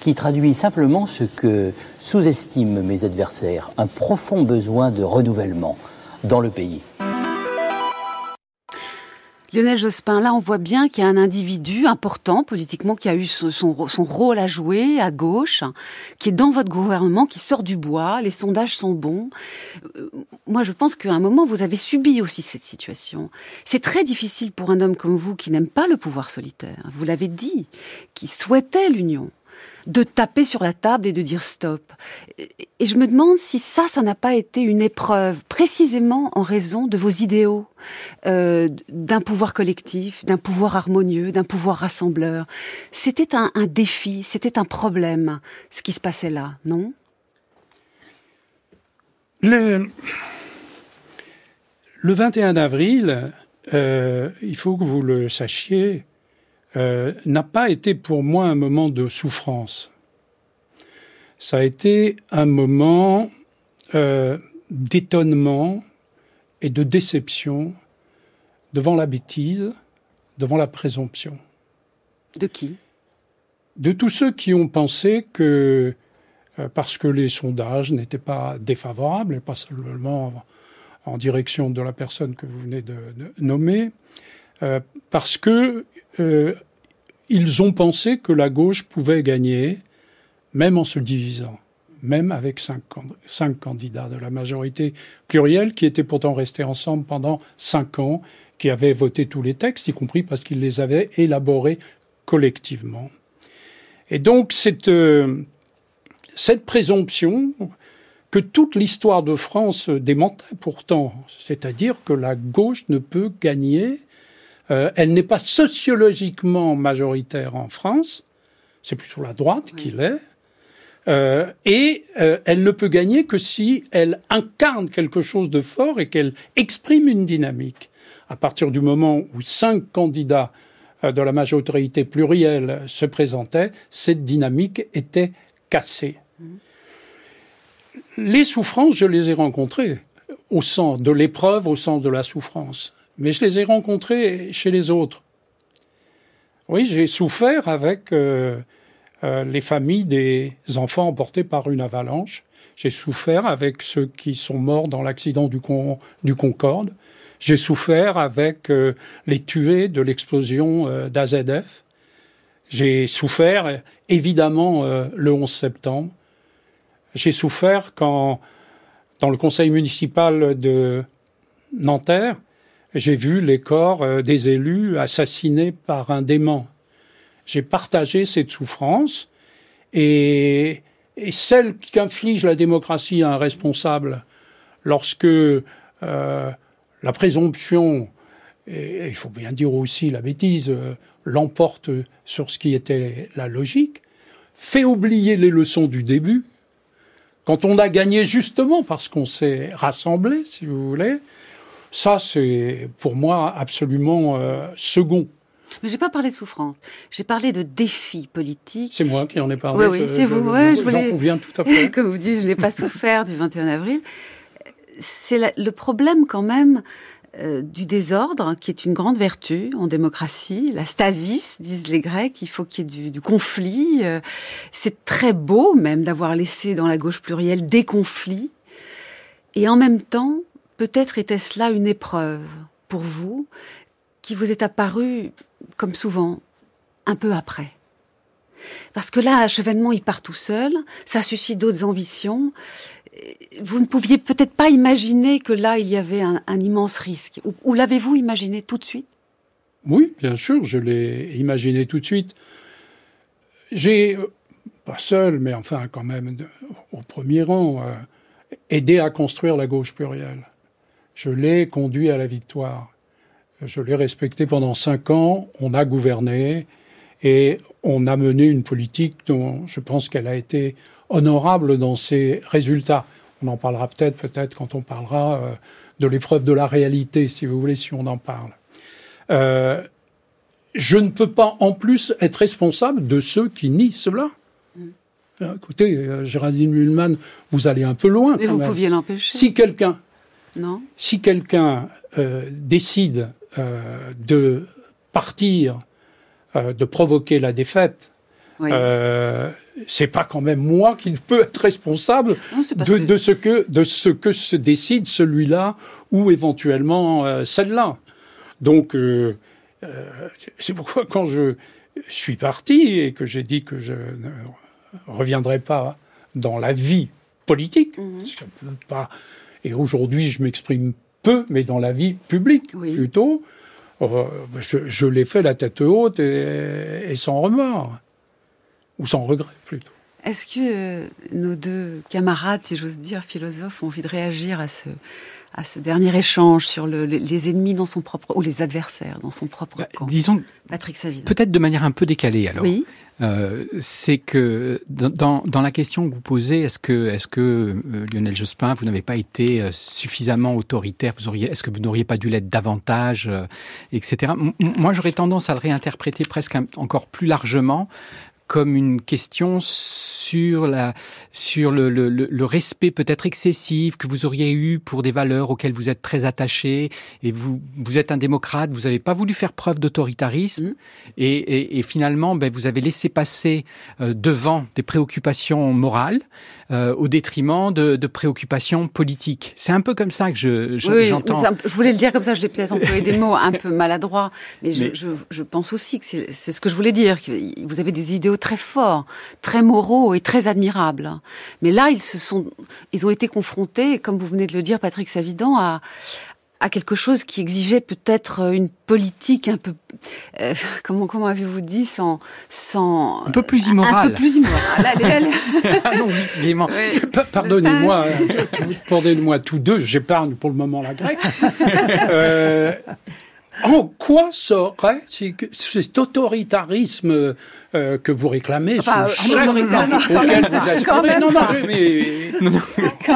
qui traduit simplement ce que sous-estiment mes adversaires, un profond besoin de renouvellement dans le pays. Lionel Jospin, là on voit bien qu'il y a un individu important politiquement qui a eu son, rôle à jouer à gauche, qui est dans votre gouvernement, qui sort du bois, les sondages sont bons. Euh, moi je pense qu'à un moment vous avez subi aussi cette situation. C'est très difficile pour un homme comme vous qui n'aime pas le pouvoir solitaire, vous l'avez dit, qui souhaitait l'union de taper sur la table et de dire stop. Et je me demande si ça, ça n'a pas été une épreuve, précisément en raison de vos idéaux, euh, d'un pouvoir collectif, d'un pouvoir harmonieux, d'un pouvoir rassembleur. C'était un, défi, c'était un problème, ce qui se passait là, non? Le, le 21 avril, euh, il faut que vous le sachiez, euh, n'a pas été pour moi un moment de souffrance. Ça a été un moment euh, d'étonnement et de déception devant la bêtise, devant la présomption. De qui? De tous ceux qui ont pensé que, euh, parce que les sondages n'étaient pas défavorables, et pas seulement en, direction de la personne que vous venez de nommer, euh, parce que euh, ils ont pensé que la gauche pouvait gagner, même en se divisant, même avec cinq, candidats de la majorité plurielle qui étaient pourtant restés ensemble pendant cinq ans, qui avaient voté tous les textes, y compris parce qu'ils les avaient élaborés collectivement. Et donc cette, euh, cette présomption que toute l'histoire de France démentait pourtant, c'est-à-dire que la gauche ne peut gagner euh, elle n'est pas sociologiquement majoritaire en France, c'est plutôt la droite qui l'est. Euh, et euh, elle ne peut gagner que si elle incarne quelque chose de fort et qu'elle exprime une dynamique. À partir du moment où cinq candidats de la majorité plurielle se présentaient, cette dynamique était cassée. Les souffrances, je les ai rencontrées au sang de l'épreuve, au sang de la souffrance. Mais je les ai rencontrées chez les autres. Oui, j'ai souffert avec euh, euh, les familles des enfants emportés par une avalanche. J'ai souffert avec ceux qui sont morts dans l'accident du, du, Concorde. J'ai souffert avec euh, les tués de l'explosion d'AZF. J'ai souffert, évidemment, le 11 septembre. J'ai souffert quand, dans le conseil municipal de Nanterre, j'ai vu les corps euh, des élus assassinés par un démon. J'ai partagé cette souffrance et, celle qu'inflige la démocratie à un responsable lorsque euh, la présomption, et il faut bien dire aussi la bêtise, euh, l'emporte sur ce qui était la logique, fait oublier les leçons du début quand on a gagné justement parce qu'on s'est rassemblé, si vous voulez, ça c'est pour moi absolument euh, second. Mais j'ai pas parlé de souffrance. J'ai parlé de défis politiques. C'est moi qui en ai parlé. Oui, oui, c'est vous. Je, je voulais... conviens tout à fait. Comme vous dites, je n'ai pas souffert du 21 avril. C'est le problème quand même euh, du désordre, qui est une grande vertu en démocratie. La stasis, disent les Grecs, il faut qu'il y ait du, conflit. Euh, c'est très beau même d'avoir laissé dans la gauche plurielle des conflits. Et en même temps, peut-être était-ce là une épreuve pour vous, qui vous est apparue, comme souvent, un peu après? Parce que là, chevènement, il part tout seul, ça suscite d'autres ambitions, vous ne pouviez peut-être pas imaginer que là, il y avait un, immense risque. Ou, l'avez-vous imaginé tout de suite? Oui, bien sûr, je l'ai imaginé tout de suite. J'ai, euh, pas seul, mais enfin quand même au premier rang, euh, aidé à construire la gauche plurielle. Je l'ai conduit à la victoire. Je l'ai respecté pendant cinq ans, on a gouverné et on a mené une politique dont je pense qu'elle a été honorable dans ses résultats. On en parlera peut-être, peut-être quand on parlera euh, de l'épreuve de la réalité, si vous voulez, si on en parle. Euh, je ne peux pas en plus être responsable de ceux qui nient cela. Mm. Euh, écoutez, Géraldine Mühlmann, vous allez un peu loin. Mais vous pouviez l'empêcher. Si quelqu'un, non, si quelqu'un décide de partir, de provoquer la défaite, c'est pas quand même moi qui peux être responsable de, ce que de ce que se décide celui-là ou éventuellement euh, celle-là. Donc euh, euh, c'est pourquoi quand je suis parti et que j'ai dit que je ne reviendrai pas dans la vie politique, mhm. pas, et aujourd'hui je m'exprime peu, mais dans la vie publique plutôt, je, l'ai fait la tête haute et sans remords. Ou sans regret plutôt. Est-ce que euh, nos deux camarades, si j'ose dire, philosophes, ont envie de réagir à ce, à ce dernier échange sur le, les ennemis dans son propre ou les adversaires dans son propre bah, camp Disons, Patrick Savine. Peut-être de manière un peu décalée alors. Oui. Euh, c'est que dans, dans, la question que vous posez, est-ce que, est-ce que euh, Lionel Jospin, vous n'avez pas été suffisamment autoritaire? Vous auriez, est-ce que vous n'auriez pas dû l'être davantage, etc. moi, j'aurais tendance à le réinterpréter presque encore plus largement comme une question sur la sur le, le, le respect peut-être excessif que vous auriez eu pour des valeurs auxquelles vous êtes très attaché et vous vous êtes un démocrate vous n'avez pas voulu faire preuve d'autoritarisme mmh. et, et, et, finalement ben, vous avez laissé passer euh, devant des préoccupations morales euh, au détriment de, de, préoccupations politiques c'est un peu comme ça que je j'entends je voulais le dire comme ça je l'ai peut-être employé des mots un peu maladroits mais, je, je, je, pense aussi que c'est ce que je voulais dire que vous avez des idéaux très forts, très moraux et très admirables. Mais là, ils se sont, ils ont été confrontés, comme vous venez de le dire, Patrick Savidan, à, à quelque chose qui exigeait peut-être une politique un peu euh, comment comment avez-vous dit sans sans un peu plus immoral. un peu plus immoral. Allez, allez. pardonnez-moi pardonnez-moi tous deux j'épargne pour le moment la grecque. Euh, en quoi serait cet autoritarisme euh, que vous réclamez, enfin, ce auquel vous aspirez? Non, non,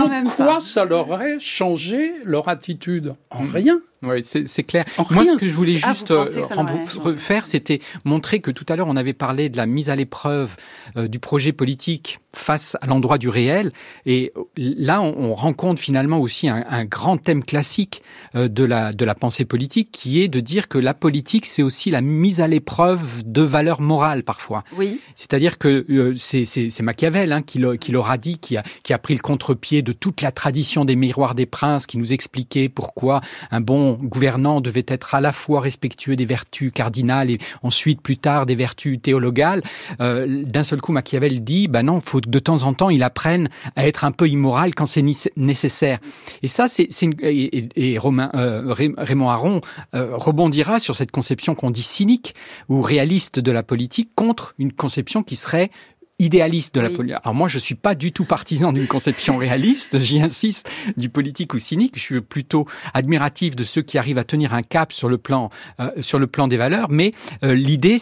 mais en quoi ça leur aurait changé leur attitude? En mm. rien. Oui, c'est clair. Moi, ce que je voulais ah, juste euh, faire, c'était montrer que tout à l'heure, on avait parlé de la mise à l'épreuve euh, du projet politique face à l'endroit du réel. Et là, on, rencontre finalement aussi un, un grand thème classique euh, de, la, de la pensée politique, qui est de dire que la politique, c'est aussi la mise à l'épreuve de valeurs morales parfois. Oui. C'est-à-dire que c'est Machiavel hein, qui l'aura dit, qui a, qui a pris le contre-pied de toute la tradition des miroirs des princes, qui nous expliquait pourquoi un bon gouvernant devait être à la fois respectueux des vertus cardinales et ensuite plus tard des vertus théologales. Euh, d'un seul coup, Machiavel dit, bah non, faut de temps en temps il apprenne à être un peu immoral quand c'est nécessaire. Et ça, c'est et, et euh, Raymond Aron euh, rebondira sur cette conception qu'on dit cynique ou réaliste de la politique contre une conception qui serait idéaliste de la politique. Alors moi, je suis pas du tout partisan d'une conception réaliste, j'y insiste, du politique ou cynique. Je suis plutôt admiratif de ceux qui arrivent à tenir un cap sur le plan euh, sur le plan des valeurs. Mais euh, l'idée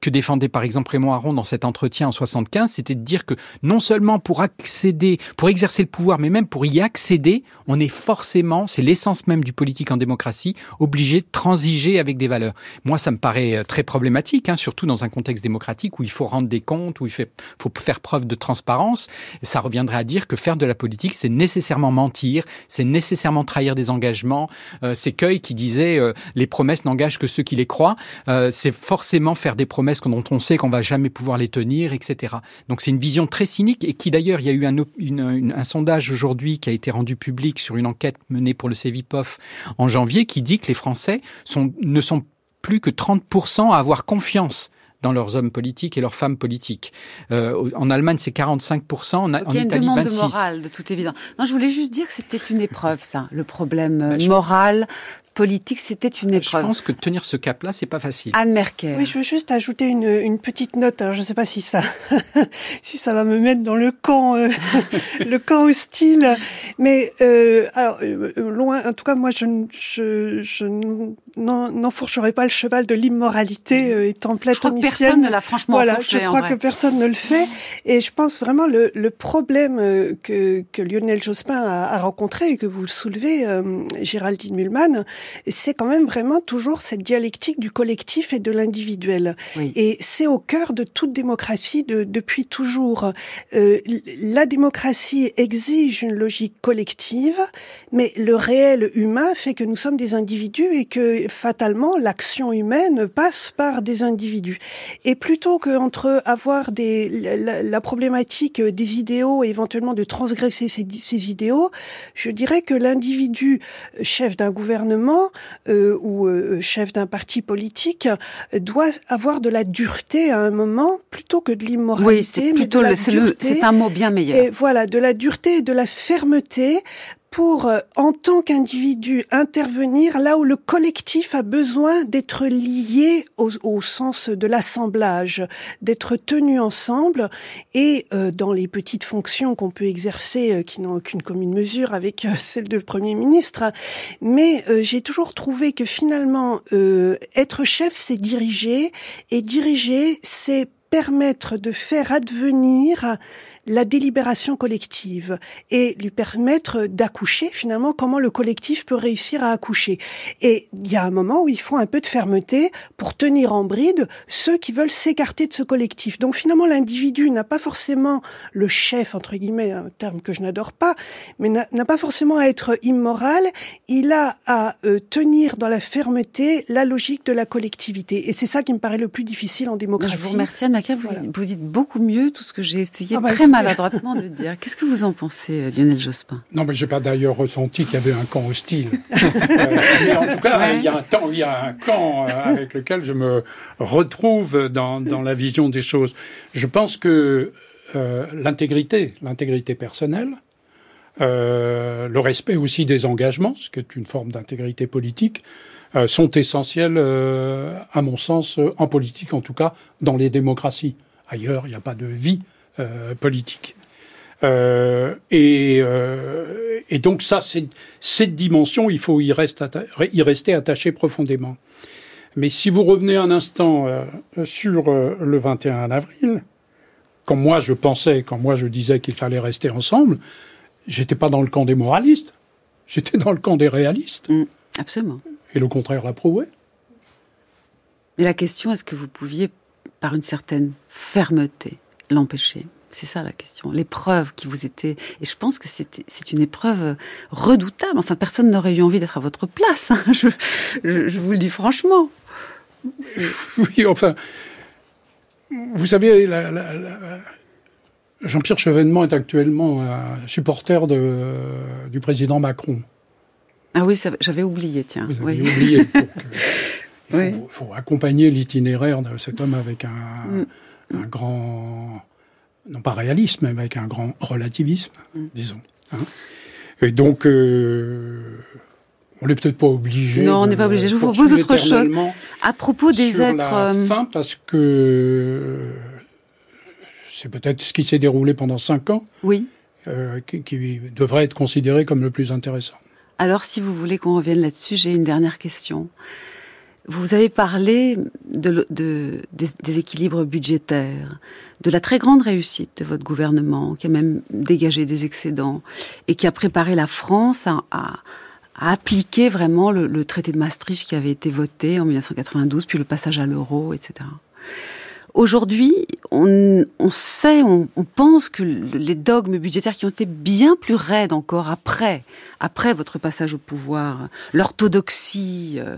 que défendait par exemple Raymond Aron dans cet entretien en 75, c'était de dire que non seulement pour accéder, pour exercer le pouvoir, mais même pour y accéder, on est forcément, c'est l'essence même du politique en démocratie, obligé de transiger avec des valeurs. Moi, ça me paraît euh, très problématique, hein, surtout dans un contexte démocratique où il faut rendre des comptes, où il faut faire preuve de transparence. Ça reviendrait à dire que faire de la politique, c'est nécessairement mentir, c'est nécessairement trahir des engagements. Euh, c'est Cueil qui disait euh, les promesses n'engagent que ceux qui les croient. Euh, c'est forcément faire des promesses dont on sait qu'on va jamais pouvoir les tenir, etc. Donc c'est une vision très cynique et qui d'ailleurs, il y a eu un, un sondage aujourd'hui qui a été rendu public sur une enquête menée pour le CEVIPOF en janvier qui dit que les Français sont, ne sont plus que 30% à avoir confiance dans leurs hommes politiques et leurs femmes politiques. Euh, en Allemagne, c'est 45%, en, en il y a une demande 26%. de morale, de toute évidence. Non, je voulais juste dire que c'était une épreuve, ça, le problème euh, moral politique, c'était une épreuve. Je pense que tenir ce cap-là, c'est pas facile. Anne Merkel. Oui, je veux juste ajouter une, une petite note. Alors, je ne sais pas si ça, si ça va me mettre dans le camp, euh, le camp hostile, mais euh, alors euh, loin. En tout cas, moi, je, je, je n'enfourcherai pas le cheval de l'immoralité euh, étant platonicienne. Je crois que personne ne l'a franchement Voilà, je crois que personne ne le fait, et je pense vraiment le, le problème que, que Lionel Jospin a, a rencontré et que vous soulevez, Géraldine Mühlmann, c'est quand même vraiment toujours cette dialectique du collectif et de l'individuel. Et c'est au cœur de toute démocratie de, depuis toujours. Euh, la démocratie exige une logique collective, mais le réel humain fait que nous sommes des individus et que fatalement l'action humaine passe par des individus. Et plutôt que entre avoir des, la, problématique des idéaux et éventuellement de transgresser ces, ces idéaux, je dirais que l'individu chef d'un gouvernement euh, ou euh, chef d'un parti politique doit avoir de la dureté à un moment plutôt que de l'immoralité. Oui, c'est plutôt c'est un mot bien meilleur. Et voilà, de la dureté et de la fermeté pour, euh, en tant qu'individu, intervenir là où le collectif a besoin d'être lié au, au, sens de l'assemblage, d'être tenu ensemble et euh, dans les petites fonctions qu'on peut exercer euh, qui n'ont aucune commune mesure avec celle de Premier ministre. Mais j'ai toujours trouvé que finalement, être chef, c'est diriger et diriger, c'est permettre de faire advenir la délibération collective et lui permettre d'accoucher finalement comment le collectif peut réussir à accoucher. Et il y a un moment où il faut un peu de fermeté pour tenir en bride ceux qui veulent s'écarter de ce collectif. Donc finalement l'individu n'a pas forcément le chef entre guillemets, un terme que je n'adore pas, mais n'a pas forcément à être immoral, il a à euh, tenir dans la fermeté la logique de la collectivité. Et c'est ça qui me paraît le plus difficile en démocratie. Je vous remercie Anne vous, vous, dites beaucoup mieux tout ce que j'ai essayé ah bah, très maladroitement de dire. Qu'est-ce que vous en pensez, euh, Lionel Jospin? Non, mais j'ai pas d'ailleurs ressenti qu'il y avait un camp hostile. Euh, mais en tout cas, il y a un temps, il y a un camp euh, avec lequel je me retrouve dans, dans la vision des choses. Je pense que l'intégrité, l'intégrité personnelle, le respect aussi des engagements, ce qui est une forme d'intégrité politique, sont essentiels, à mon sens, en politique, en tout cas, dans les démocraties. Ailleurs, il n'y a pas de vie politique. Euh, et, euh, Et donc ça, cette dimension, il faut y, y rester attaché profondément. Mais si vous revenez un instant euh, sur euh, le 21 avril, quand moi je pensais, quand moi je disais qu'il fallait rester ensemble, j'étais pas dans le camp des moralistes, j'étais dans le camp des réalistes. Mm, absolument. Et le contraire l'a prouvé. Mais la question, est-ce que vous pouviez, par une certaine fermeté, l'empêcher c'est ça la question. L'épreuve qui vous était. Et je pense que c'est une épreuve redoutable. Enfin, personne n'aurait eu envie d'être à votre place. Hein. Je, vous le dis franchement. Oui, enfin. Vous savez, Jean-Pierre Chevènement est actuellement un supporter de, du président Macron. Ah oui, j'avais oublié, tiens. Vous avez oublié. il faut, accompagner l'itinéraire de cet homme avec un, mm. Grand non pas réalisme, mais avec un grand relativisme, mm. disons. Hein. Et donc, euh, on n'est peut-être pas obligé. Non, on n'est pas obligé. Je vous propose autre chose. À propos des sur êtres. La euh, fin, parce que c'est peut-être ce qui s'est déroulé pendant cinq ans. Oui. Euh, qui, qui, devrait être considéré comme le plus intéressant. Alors, si vous voulez qu'on revienne là-dessus, j'ai une dernière question. Vous avez parlé de, des, équilibres budgétaires, de la très grande réussite de votre gouvernement, qui a même dégagé des excédents et qui a préparé la France à, appliquer vraiment le, le, traité de Maastricht qui avait été voté en 1992, puis le passage à l'euro, etc. Aujourd'hui, on, sait, on, pense que les dogmes budgétaires qui ont été bien plus raides encore après, après votre passage au pouvoir, l'orthodoxie, euh,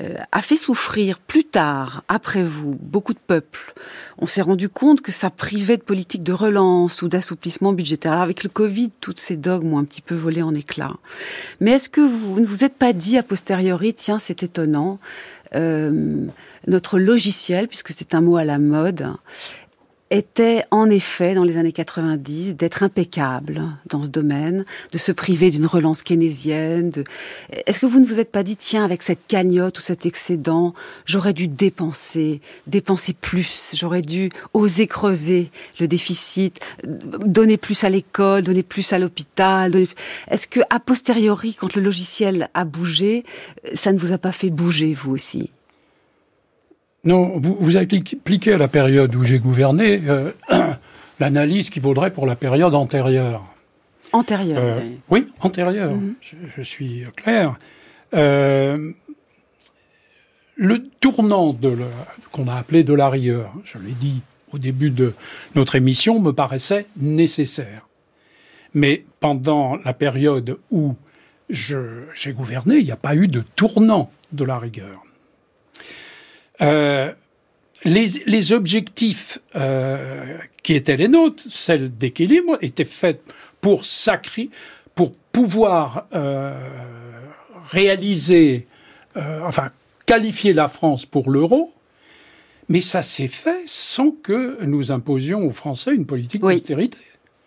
euh, a fait souffrir plus tard, après vous, beaucoup de peuples. On s'est rendu compte que ça privait de politique de relance ou d'assouplissement budgétaire. Alors avec le Covid, toutes ces dogmes ont un petit peu volé en éclats. Mais est-ce que vous ne vous êtes pas dit a posteriori, tiens, c'est étonnant, notre logiciel, puisque c'est un mot à la mode, était en effet, dans les années 90, d'être impeccable dans ce domaine, de se priver d'une relance keynésienne. De... Est-ce que vous ne vous êtes pas dit, tiens, avec cette cagnotte ou cet excédent, j'aurais dû dépenser, dépenser plus, j'aurais dû oser creuser le déficit, donner plus à l'école, donner plus à l'hôpital. Est-ce que, a posteriori, quand le logiciel a bougé, ça ne vous a pas fait bouger, vous aussi? Non, vous, vous appliquez à la période où j'ai gouverné euh, l'analyse qui vaudrait pour la période antérieure. Antérieure euh, Oui, antérieure. Mhm. je, suis clair. Euh, le tournant de qu'on a appelé de la rigueur, je l'ai dit au début de notre émission, me paraissait nécessaire. Mais pendant la période où j'ai gouverné, il n'y a pas eu de tournant de la rigueur. Euh, les, objectifs euh, qui étaient les nôtres, celles d'équilibre, étaient faits pour sacrer, pour pouvoir euh, réaliser, enfin qualifier la France pour l'euro, mais ça s'est fait sans que nous imposions aux Français une politique d'austérité.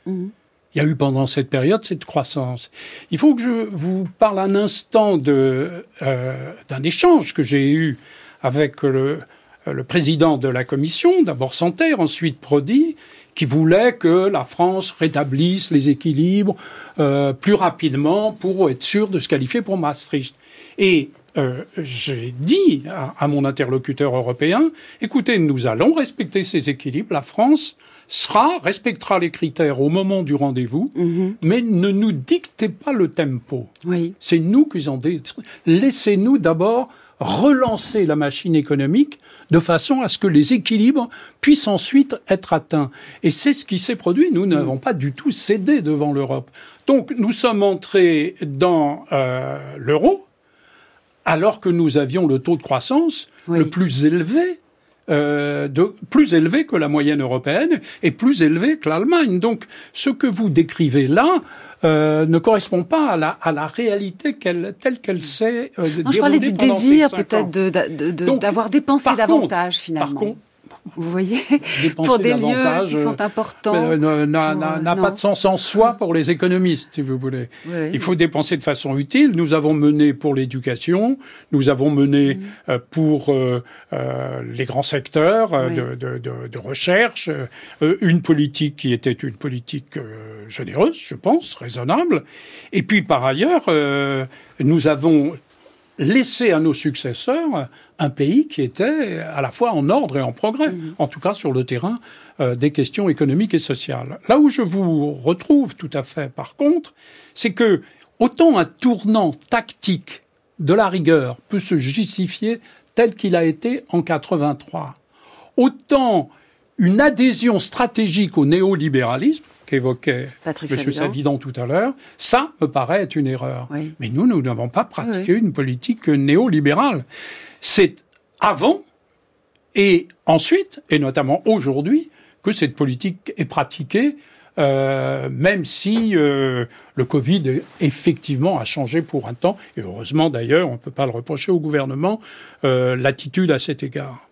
Mhm. Il y a eu pendant cette période cette croissance. Il faut que je vous parle un instant d'un échange que j'ai eu avec le, le président de la commission, d'abord Santerre, ensuite Prodi, qui voulait que la France rétablisse les équilibres euh, plus rapidement pour être sûr de se qualifier pour Maastricht. Et euh, j'ai dit à, mon interlocuteur européen, écoutez, nous allons respecter ces équilibres, la France sera, respectera les critères au moment du rendez-vous, mhm. mais ne nous dictez pas le tempo. Oui. C'est nous qui en Laissez-nous d'abord relancer la machine économique de façon à ce que les équilibres puissent ensuite être atteints. Et c'est ce qui s'est produit. Nous n'avons pas du tout cédé devant l'Europe. Donc nous sommes entrés dans euh, l'euro alors que nous avions le taux de croissance le plus élevé euh, de, plus élevé que la moyenne européenne et plus élevé que l'Allemagne. Donc, ce que vous décrivez là euh, ne correspond pas à la, à la réalité telle qu'elle s'est euh, Je parlais du désir peut-être d'avoir dépensé davantage finalement. Par contre, vous voyez, pour des lieux qui sont importants. n'a pas de sens en soi pour les économistes, si vous voulez. Il faut dépenser de façon utile. Nous avons mené pour l'éducation, nous avons mené mm. pour les grands secteurs de, de, de, de, recherche, une politique qui était une politique généreuse, je pense, raisonnable. Et puis par ailleurs, nous avons laisser à nos successeurs un pays qui était à la fois en ordre et en progrès, mhm. en tout cas sur le terrain euh, des questions économiques et sociales. Là où je vous retrouve tout à fait, par contre, c'est que autant un tournant tactique de la rigueur peut se justifier tel qu'il a été en 83, autant une adhésion stratégique au néolibéralisme qu'évoquait M. Savidan tout à l'heure, ça me paraît être une erreur. Mais nous, nous n'avons pas pratiqué une politique néolibérale. C'est avant et ensuite, et notamment aujourd'hui, que cette politique est pratiquée, euh, même si euh, le Covid effectivement a changé pour un temps, et heureusement d'ailleurs, on ne peut pas le reprocher au gouvernement, euh, l'attitude à cet égard.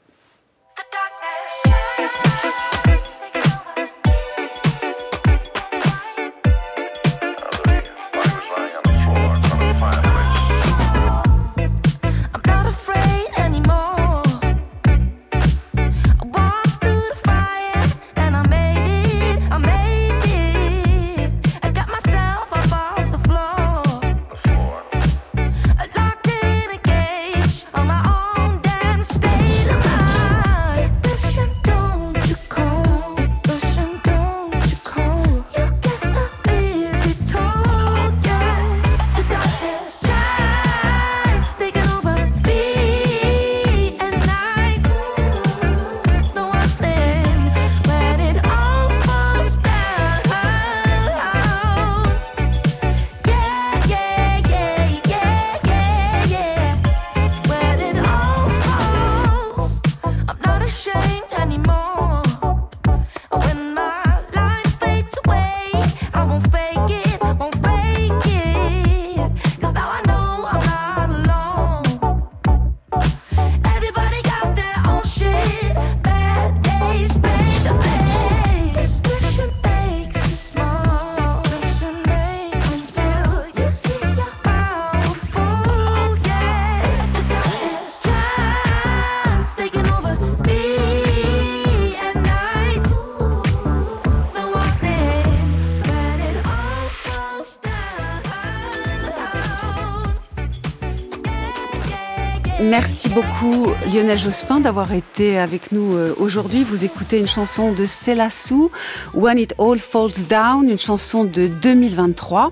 Beaucoup Lionel Jospin d'avoir été avec nous euh, aujourd'hui. Vous écoutez une chanson de Sou, When It All Falls Down, une chanson de 2023.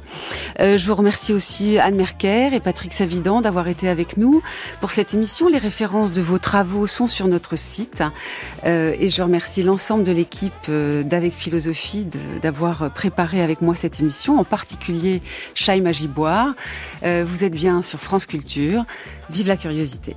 Euh, je vous remercie aussi Anne Merker et Patrick Savidan d'avoir été avec nous pour cette émission. Les références de vos travaux sont sur notre site euh, et je remercie l'ensemble de l'équipe d'Avec Philosophie d'avoir préparé avec moi cette émission, en particulier Chaim Magiboire. vous êtes bien sur France Culture. Vive la curiosité.